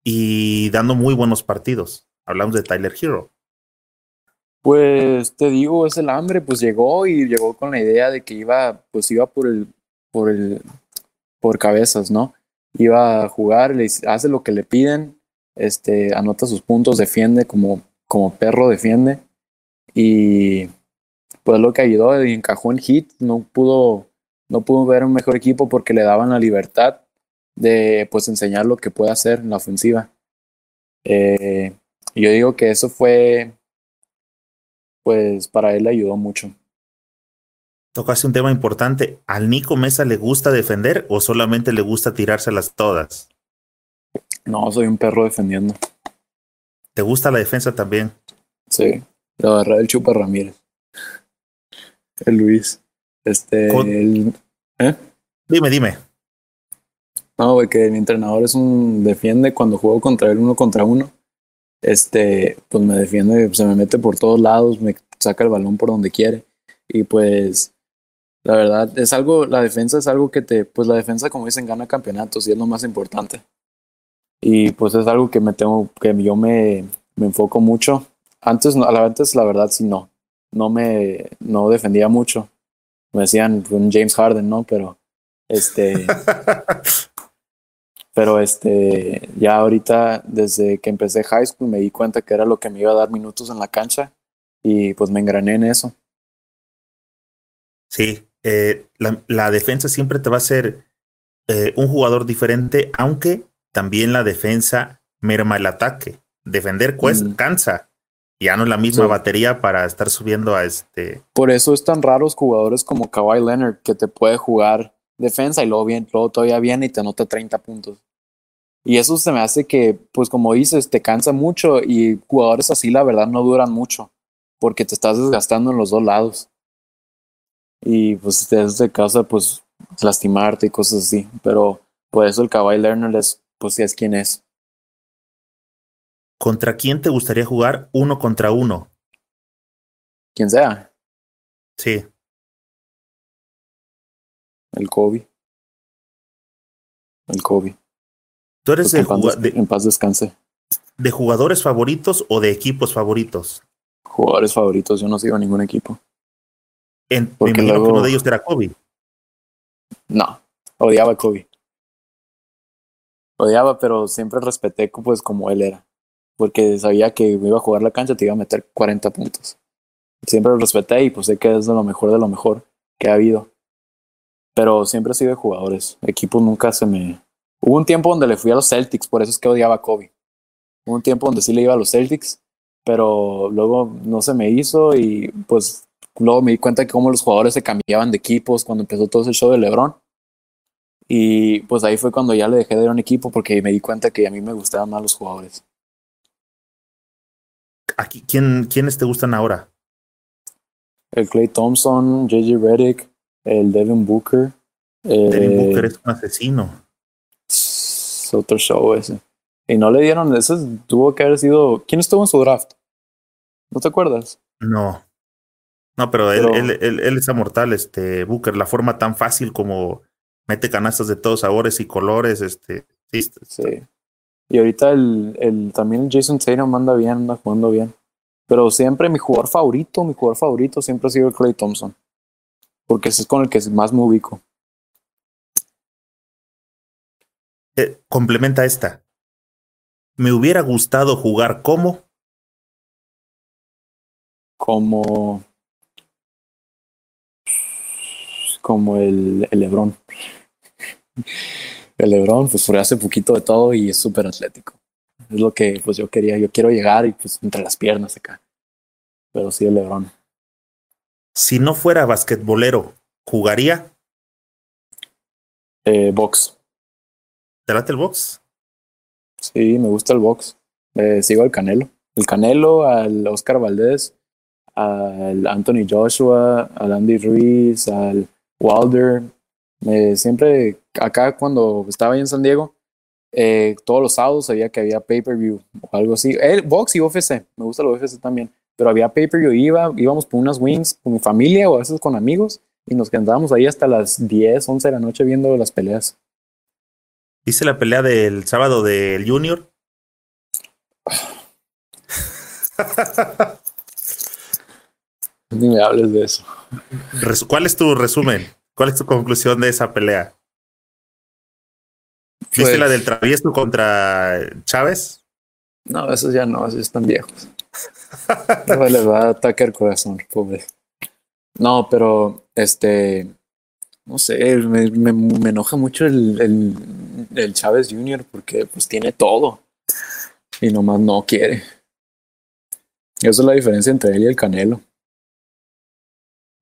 y dando muy buenos partidos? Hablamos de Tyler Hero. Pues te digo, es el hambre, pues llegó y llegó con la idea de que iba, pues iba por el, por el, por cabezas, ¿no? Iba a jugar, le hace lo que le piden, este, anota sus puntos, defiende como, como perro defiende y pues lo que ayudó encajó en hit, no pudo, no pudo ver un mejor equipo porque le daban la libertad de pues enseñar lo que puede hacer en la ofensiva. Eh, yo digo que eso fue pues para él le ayudó mucho. Tocaste un tema importante. ¿Al Nico Mesa le gusta defender o solamente le gusta tirárselas todas? No, soy un perro defendiendo. ¿Te gusta la defensa también? Sí, la verdad el Chupa Ramírez. El Luis. Este. ¿eh? Dime, dime. No, güey, que mi entrenador es un defiende cuando juego contra él uno contra uno este, pues me defiende, se me mete por todos lados, me saca el balón por donde quiere. Y pues, la verdad, es algo, la defensa es algo que te, pues la defensa, como dicen, gana campeonatos y es lo más importante. Y pues es algo que me tengo, que yo me, me enfoco mucho. Antes, la antes, la verdad, sí, no. No me, no defendía mucho. Me decían un James Harden, ¿no? Pero, este, Pero este, ya ahorita, desde que empecé high school, me di cuenta que era lo que me iba a dar minutos en la cancha y pues me engrané en eso. Sí, eh, la, la, defensa siempre te va a ser eh, un jugador diferente, aunque también la defensa merma el ataque. Defender cuesta, mm. cansa. Ya no es la misma batería para estar subiendo a este. Por eso es tan raros jugadores como Kawhi Leonard que te puede jugar defensa y luego, bien, luego todavía viene y te anota 30 puntos. Y eso se me hace que, pues como dices, te cansa mucho y jugadores así la verdad no duran mucho porque te estás desgastando en los dos lados. Y pues eso te causa pues lastimarte y cosas así. Pero por eso el Kawhi Learner es, pues es quien es. ¿Contra quién te gustaría jugar uno contra uno? Quien sea. Sí. El Kobe. El Kobe. ¿Tú eres de, en paz descanse. ¿De jugadores favoritos o de equipos favoritos? Jugadores favoritos, yo no sigo ningún equipo. En, Porque me luego, que uno de ellos era Kobe. No, odiaba a Kobe. Odiaba, pero siempre respeté pues como él era. Porque sabía que me iba a jugar la cancha, te iba a meter 40 puntos. Siempre lo respeté y pues sé que es de lo mejor de lo mejor que ha habido. Pero siempre he sido de jugadores. Equipos nunca se me. Hubo un tiempo donde le fui a los Celtics, por eso es que odiaba a Kobe. Hubo un tiempo donde sí le iba a los Celtics, pero luego no se me hizo y pues luego me di cuenta que cómo los jugadores se cambiaban de equipos cuando empezó todo ese show de LeBron. Y pues ahí fue cuando ya le dejé de ir a un equipo porque me di cuenta que a mí me gustaban más los jugadores. Aquí, ¿quién, ¿Quiénes te gustan ahora? El Clay Thompson, JJ Redick, el Devin Booker. Devin eh, Booker es un asesino. Es otro show ese. Y no le dieron, ese tuvo que haber sido. ¿Quién estuvo en su draft? ¿No te acuerdas? No. No, pero, él, él, él, es mortal, este Booker. La forma tan fácil como mete canastas de todos sabores y colores, este. Sí. sí. Y ahorita el, el, también Jason Tatum anda bien, anda jugando bien. Pero siempre mi jugador favorito, mi jugador favorito siempre ha sido Clay Thompson porque ese es con el que más me ubico. Eh, complementa esta. Me hubiera gustado jugar como. Como. Como el, el Lebron. El Lebron, pues hace poquito de todo y es súper atlético. Es lo que pues yo quería. Yo quiero llegar y pues entre las piernas acá. Pero sí el Lebron. Si no fuera basquetbolero, ¿jugaría? Eh, box. ¿Te late el box? Sí, me gusta el box. Eh, sigo al Canelo. El Canelo, al Oscar Valdés, al Anthony Joshua, al Andy Ruiz, al Wilder. Eh, siempre acá cuando estaba en San Diego, eh, todos los sábados sabía que había pay-per-view o algo así. El box y UFC, me gusta el UFC también, pero había pay-per-view, iba, íbamos por unas wings con mi familia o a veces con amigos y nos quedábamos ahí hasta las 10, 11 de la noche viendo las peleas. ¿Viste la pelea del sábado del Junior? Ni me hables de eso. ¿Cuál es tu resumen? ¿Cuál es tu conclusión de esa pelea? ¿Viste Pues- la del travieso contra Chávez? No, esos ya no, esos están viejos. No les va a atacar el corazón, pobre. No, pero este, no sé, me, me, me enoja mucho el, el, el Chávez Jr. porque pues tiene todo y nomás no quiere. Esa es la diferencia entre él y el Canelo.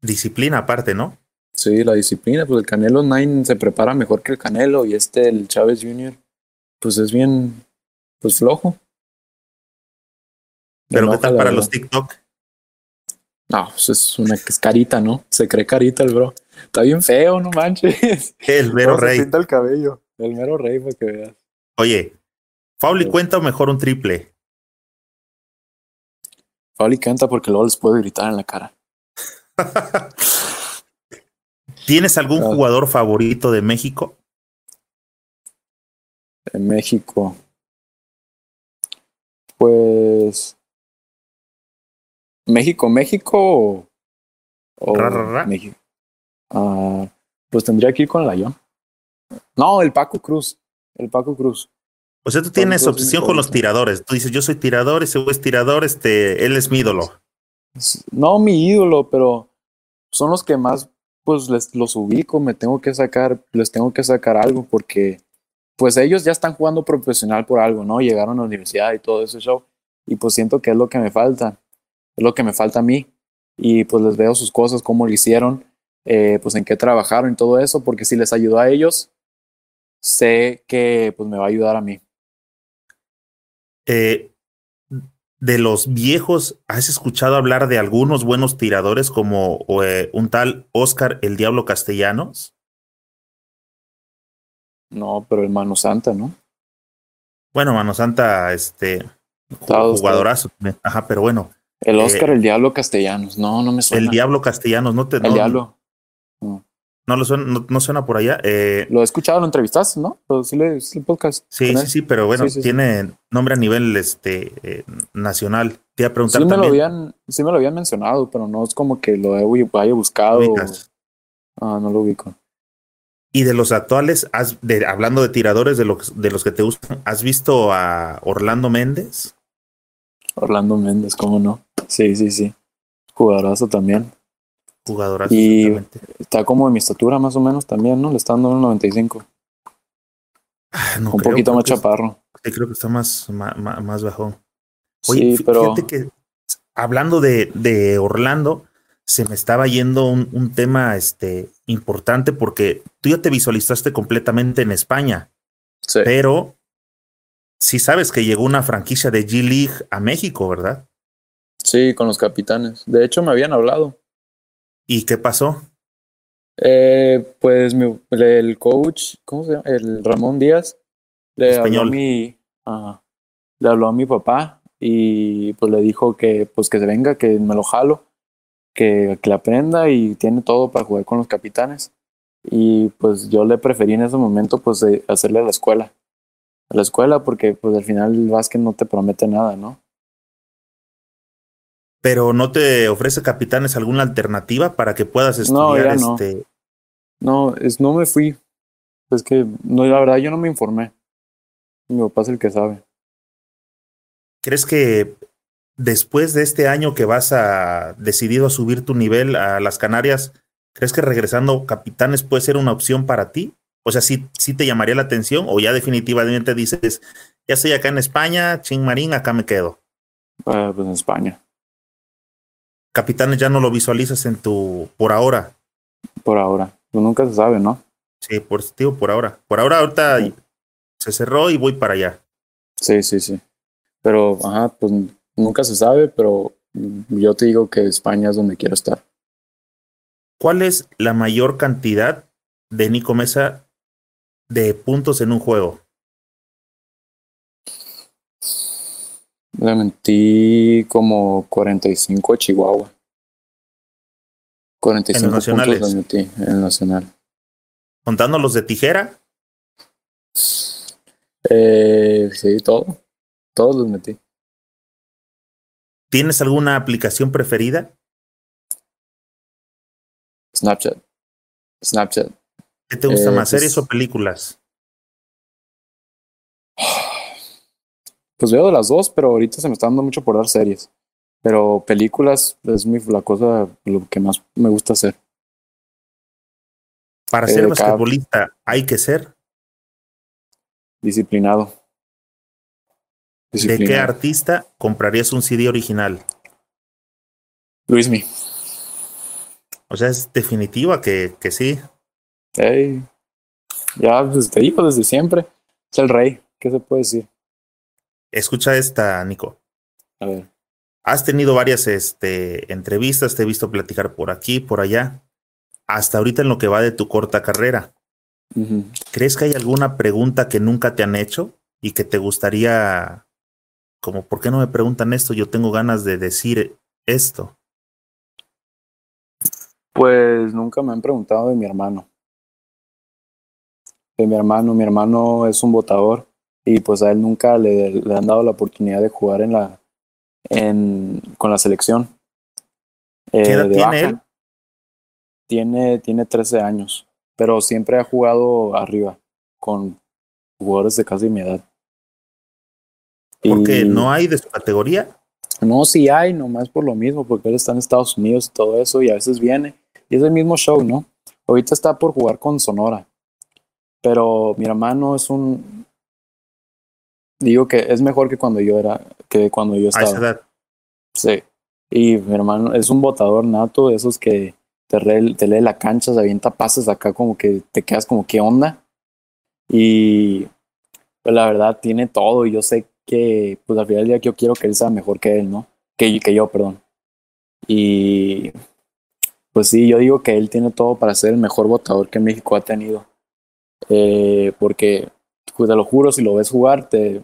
Disciplina aparte, ¿no? Sí, la disciplina, pues el Canelo Nine se prepara mejor que el Canelo y este, el Chávez Jr., pues es bien, pues flojo. Pero ¿qué enoja, tal la para verdad. los TikTok? No, pues es una es carita, ¿no? Se cree carita el bro. Está bien feo, no manches. El Vero Cómo se Rey. pinta el cabello. El mero rey, para que veas. Oye, Fauli Sí. cuenta o mejor un triple. Pauli canta porque luego les puedo gritar en la cara. ¿Tienes algún jugador favorito de México? En México. Pues. México, México o. o Ra, ra, ra. México. Ah, pues tendría que ir con Layón. No, el Paco Cruz. El Paco Cruz. O sea, tú tienes obsesión con los tiradores. Tú dices, yo soy tirador, ese güey es tirador, este, él es mi ídolo. No mi ídolo, pero son los que más pues les los ubico, me tengo que sacar, les tengo que sacar algo porque pues ellos ya están jugando profesional por algo, ¿no? Llegaron a la universidad y todo ese show y pues siento que es lo que me falta, es lo que me falta a mí y pues les veo sus cosas, cómo lo hicieron, eh, pues en qué trabajaron y todo eso, porque si les ayudó a ellos, sé que pues me va a ayudar a mí. Eh, de los viejos, ¿has escuchado hablar de algunos buenos tiradores como eh, un tal Oscar el Diablo Castellanos? No, pero el Mano Santa, ¿no? Bueno, Mano Santa, este, jugadorazo. Ajá, pero bueno, El Eh, Oscar, el Diablo Castellanos, no, no me suena. el Diablo Castellanos, ¿no te El no, Diablo. no lo suena, no, no suena por allá? Eh, Lo he escuchado, lo entrevistaste, ¿no? Sí, le, sí el podcast. sí, sí, sí, pero bueno, Sí, sí, sí. tiene nombre a nivel este eh, nacional. Te iba a preguntar Sí me, lo habían, sí me lo habían mencionado, pero no es como que lo haya buscado. Ah, no lo ubico. Y de los actuales, has, de, hablando de tiradores de los, de los que te gustan, ¿has visto a Orlando Méndez? Orlando Méndez, ¿cómo no? Sí, sí, sí. Jugadorazo también. Jugadorazo, Y-. Está como de mi estatura más o menos también, ¿no? Le está dando un 95. Ah, no un creo, poquito creo más es- chaparro. sí, creo que está más, más, más bajón. Oye, sí, pero fíjate que hablando de, de Orlando, se me estaba yendo un, un tema este, importante porque tú ya te visualizaste completamente en España, sí. pero sí sabes que llegó una franquicia de G League a México, ¿verdad? Sí, con los capitanes. De hecho, me habían hablado. ¿Y qué pasó? Eh, pues mi- el coach, ¿cómo se llama? El Ramón Díaz, le habló, a mi, ah, le habló a mi papá y pues le dijo que pues que se venga, que me lo jalo, que, que le aprenda y tiene todo para jugar con los capitanes. Y pues yo le preferí en ese momento pues de hacerle a la escuela. A la escuela porque pues al final el básquet no te promete nada, ¿no? Pero no te ofrece capitanes alguna alternativa para que puedas estudiar ya no. este. No, es, no me fui. Es que, no, la verdad, yo no me informé. Mi papá es el que sabe. ¿Crees que después de este año que vas a decidido a subir tu nivel a las Canarias, crees que regresando capitanes puede ser una opción para ti? O sea, sí, sí te llamaría la atención o ya definitivamente dices, ya estoy acá en España, ching marín, acá me quedo. Uh, pues en España. Capitanes ya no lo visualizas en tu, por ahora. Por ahora. Pues nunca se sabe, ¿no? Sí, por, tío, por ahora. Por ahora, ahorita sí. se cerró y voy para allá. Sí, sí, sí. Pero, ajá, pues nunca se sabe, pero yo te digo que España es donde quiero estar. ¿Cuál es la mayor cantidad de Nico Mesa de puntos en un juego? Le mentí como 45 a Chihuahua. 45 ¿En los puntos le metí en el nacional. ¿Contando los de tijera? Eh, sí, todo. Todos los metí. ¿Tienes alguna aplicación preferida? Snapchat. Snapchat. ¿Qué te gusta Eh, más, series pues- o películas? Pues veo de las dos, pero ahorita se me está dando mucho por dar series. Pero películas es mi, la cosa, lo que más me gusta hacer. Para eh, ser cada- basquetbolista, ¿hay que ser? Disciplinado. ¿De qué artista comprarías un CD original? Luismi. O sea, es definitiva que, que sí. Ey. Ya, pues te digo desde siempre. Es el rey. ¿Qué se puede decir? Escucha esta, Nico. A ver. Has tenido varias este, entrevistas, te he visto platicar por aquí, por allá. Hasta ahorita en lo que va de tu corta carrera. ¿Crees que hay alguna pregunta que nunca te han hecho y que te gustaría, como, ¿por qué no me preguntan esto? Yo tengo ganas de decir esto. Pues nunca me han preguntado de mi hermano. De mi hermano. Mi hermano es un votador y pues a él nunca le, le han dado la oportunidad de jugar en la en, con la selección. Eh, ¿Qué edad de tiene baja. él? Tiene, tiene 13 años, pero siempre ha jugado arriba con jugadores de casi mi edad. Porque Y- no hay de su categoría. no, sí hay, nomás por lo mismo, porque él está en Estados Unidos y todo eso, y a veces viene. Y es el mismo show, ¿no? Ahorita está por jugar con Sonora. Pero mi hermano es un. Digo que es mejor que cuando yo era, que cuando yo A esa estaba. edad. Sí. Y mi hermano es un botador nato, de esos que te, re- te lee la cancha, se avienta pases acá, como que te quedas como, ¿qué onda? Y pues la verdad tiene todo, y yo sé que, pues al final del día yo quiero que él sea mejor que él, ¿no? Que, que yo, perdón. Y pues sí, yo digo que él tiene todo para ser el mejor votador que México ha tenido. Eh, porque, pues te lo juro, si lo ves jugar, te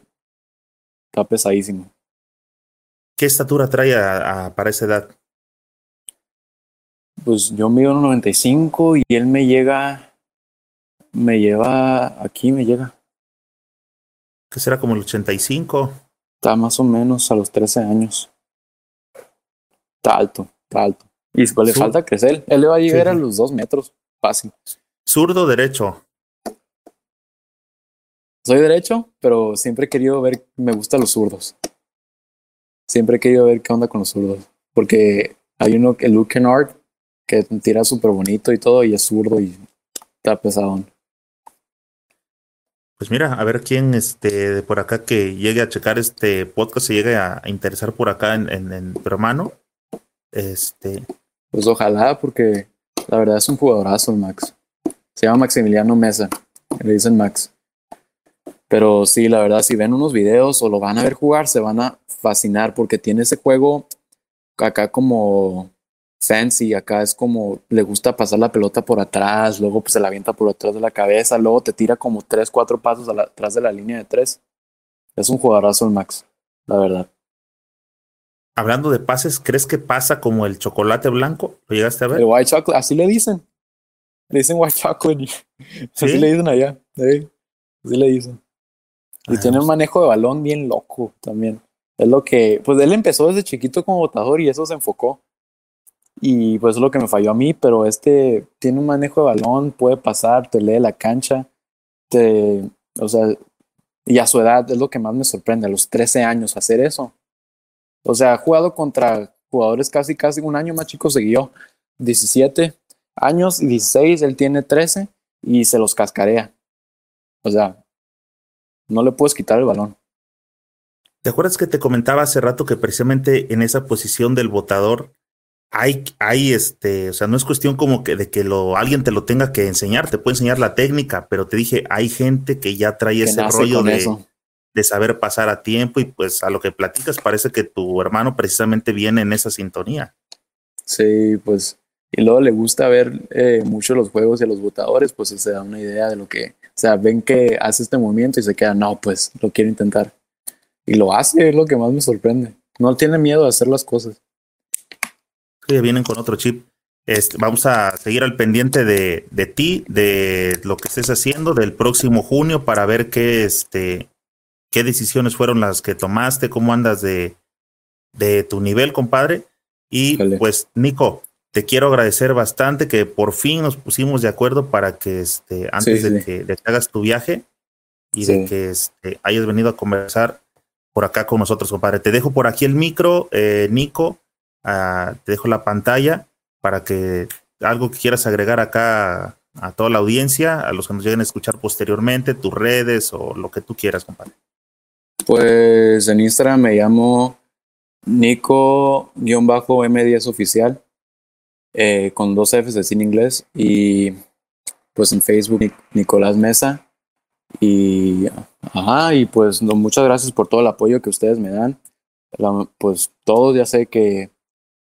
está pesadísimo. ¿Qué estatura trae a- a- para esa edad? Pues yo mido 1.95 y él me llega, me lleva, aquí me llega, ¿Qué será como el 85? está más o menos a los 13 años. Está alto, está alto. Y pues le falta crecer, él le va a llegar Sí. a los dos metros, fácil. Zurdo, derecho. Soy derecho, pero siempre he querido ver, me gustan los zurdos. Siempre he querido ver qué onda con los zurdos. Porque hay uno, que Luke Kennard, que tira súper bonito y todo, y es zurdo y está pesado. Pues mira, a ver quién este, de por acá que llegue a checar este podcast, se llegue a, a interesar por acá en, en, en tu hermano. Este, Pues ojalá, porque la verdad es un jugadorazo el Max. Se llama Maximiliano Mesa, le dicen Max. Pero sí, la verdad, si ven unos videos o lo van a ver jugar, se van a fascinar porque tiene ese juego acá como fancy, acá es como le gusta pasar la pelota por atrás, luego pues se la avienta por atrás de la cabeza, luego te tira como tres, cuatro pasos atrás de la línea de tres. Es un jugadorazo el Max, la verdad. hablando de pases, ¿crees que pasa como el chocolate blanco? ¿Lo llegaste a ver? El white chocolate, así le dicen. Le dicen white chocolate. Así ¿Sí? le dicen allá. sí. Así le dicen. Y Ah, tiene un manejo de balón bien loco también. Es lo que, pues él empezó desde chiquito como botador y eso se enfocó. Y pues es lo que me falló a mí, pero este tiene un manejo de balón, puede pasar, te lee la cancha, te, o sea, y a su edad es lo que más me sorprende, a los 13 años hacer eso. O sea, ha jugado contra jugadores casi, casi un año más chicos yo, 17 años y 16, él tiene 13 y se los cascarea. O sea, no le puedes quitar el balón. ¿Te acuerdas que te comentaba hace rato que precisamente en esa posición del votador hay, hay este, o sea, no es cuestión como que de que lo, alguien te lo tenga que enseñar, te puede enseñar la técnica, pero te dije, hay gente que ya trae ese rollo de, de, saber pasar a tiempo y pues a lo que platicas parece que tu hermano precisamente viene en esa sintonía. Sí, pues, y luego le gusta ver eh, mucho los juegos de los votadores, pues se da una idea de lo que, sea, ven que hace este movimiento y se queda, no, pues lo quiero intentar. Y lo hace, es lo que más me sorprende. No tiene miedo de hacer las cosas vienen con otro chip. Este, vamos a seguir al pendiente de, de, ti, de lo que estés haciendo del próximo junio para ver qué, este, qué decisiones fueron las que tomaste, cómo andas de, de tu nivel, compadre. Y pues, Nico, te quiero agradecer bastante que por fin nos pusimos de acuerdo para que este, antes de, Que, de, hagas tu viaje y de que este, hayas venido a conversar por acá con nosotros, compadre. Te dejo por aquí el micro, eh, Nico te dejo la pantalla para que algo que quieras agregar acá a, toda la audiencia, a los que nos lleguen a escuchar posteriormente, tus redes o lo que tú quieras, compadre. Pues en Instagram me llamo Nico-M10 oficial, eh, con dos Fs de cine inglés, y pues en Facebook Nicolás Mesa. Y, ajá, y pues muchas gracias por todo el apoyo que ustedes me dan. pues todos ya sé que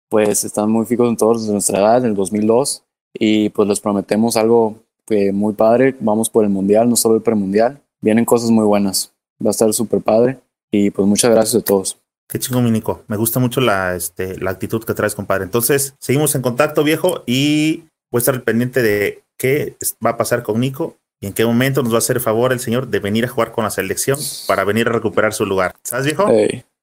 pues están muy fijos en todos de nuestra edad, en el 2002, y pues les prometemos algo que muy padre. Vamos por el mundial, no solo el premundial. Vienen cosas muy buenas. Va a estar súper padre. Y pues muchas gracias a todos. Qué chingo, mi Nico. Me gusta mucho la, este, la actitud que traes, compadre. Entonces, seguimos en contacto, viejo, y voy a estar pendiente de qué va a pasar con Nico y en qué momento nos va a hacer favor el señor de venir a jugar con la selección para venir a recuperar su lugar. ¿Sabes, viejo?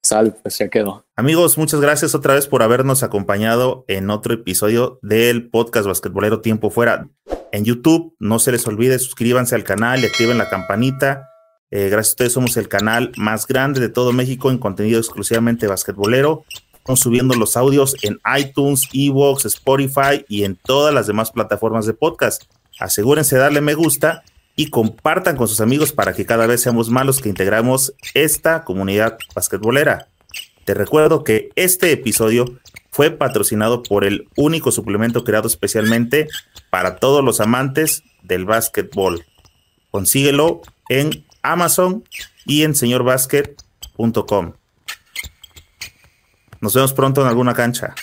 Sal, pues ya quedó. Amigos, muchas gracias otra vez por habernos acompañado en otro episodio del podcast Basquetbolero Tiempo Fuera. En YouTube, no se les olvide, suscríbanse al canal y activen la campanita. Eh, gracias a ustedes somos el canal más grande de todo México en contenido exclusivamente basquetbolero. Estamos subiendo los audios en iTunes, Evox, Spotify y en todas las demás plataformas de podcast. Asegúrense de darle me gusta y compartan con sus amigos para que cada vez seamos más los que integramos esta comunidad basquetbolera. Te recuerdo que este episodio fue patrocinado por el único suplemento creado especialmente para todos los amantes del básquetbol. Consíguelo en Amazon y en señorbasket.com. Nos vemos pronto en alguna cancha.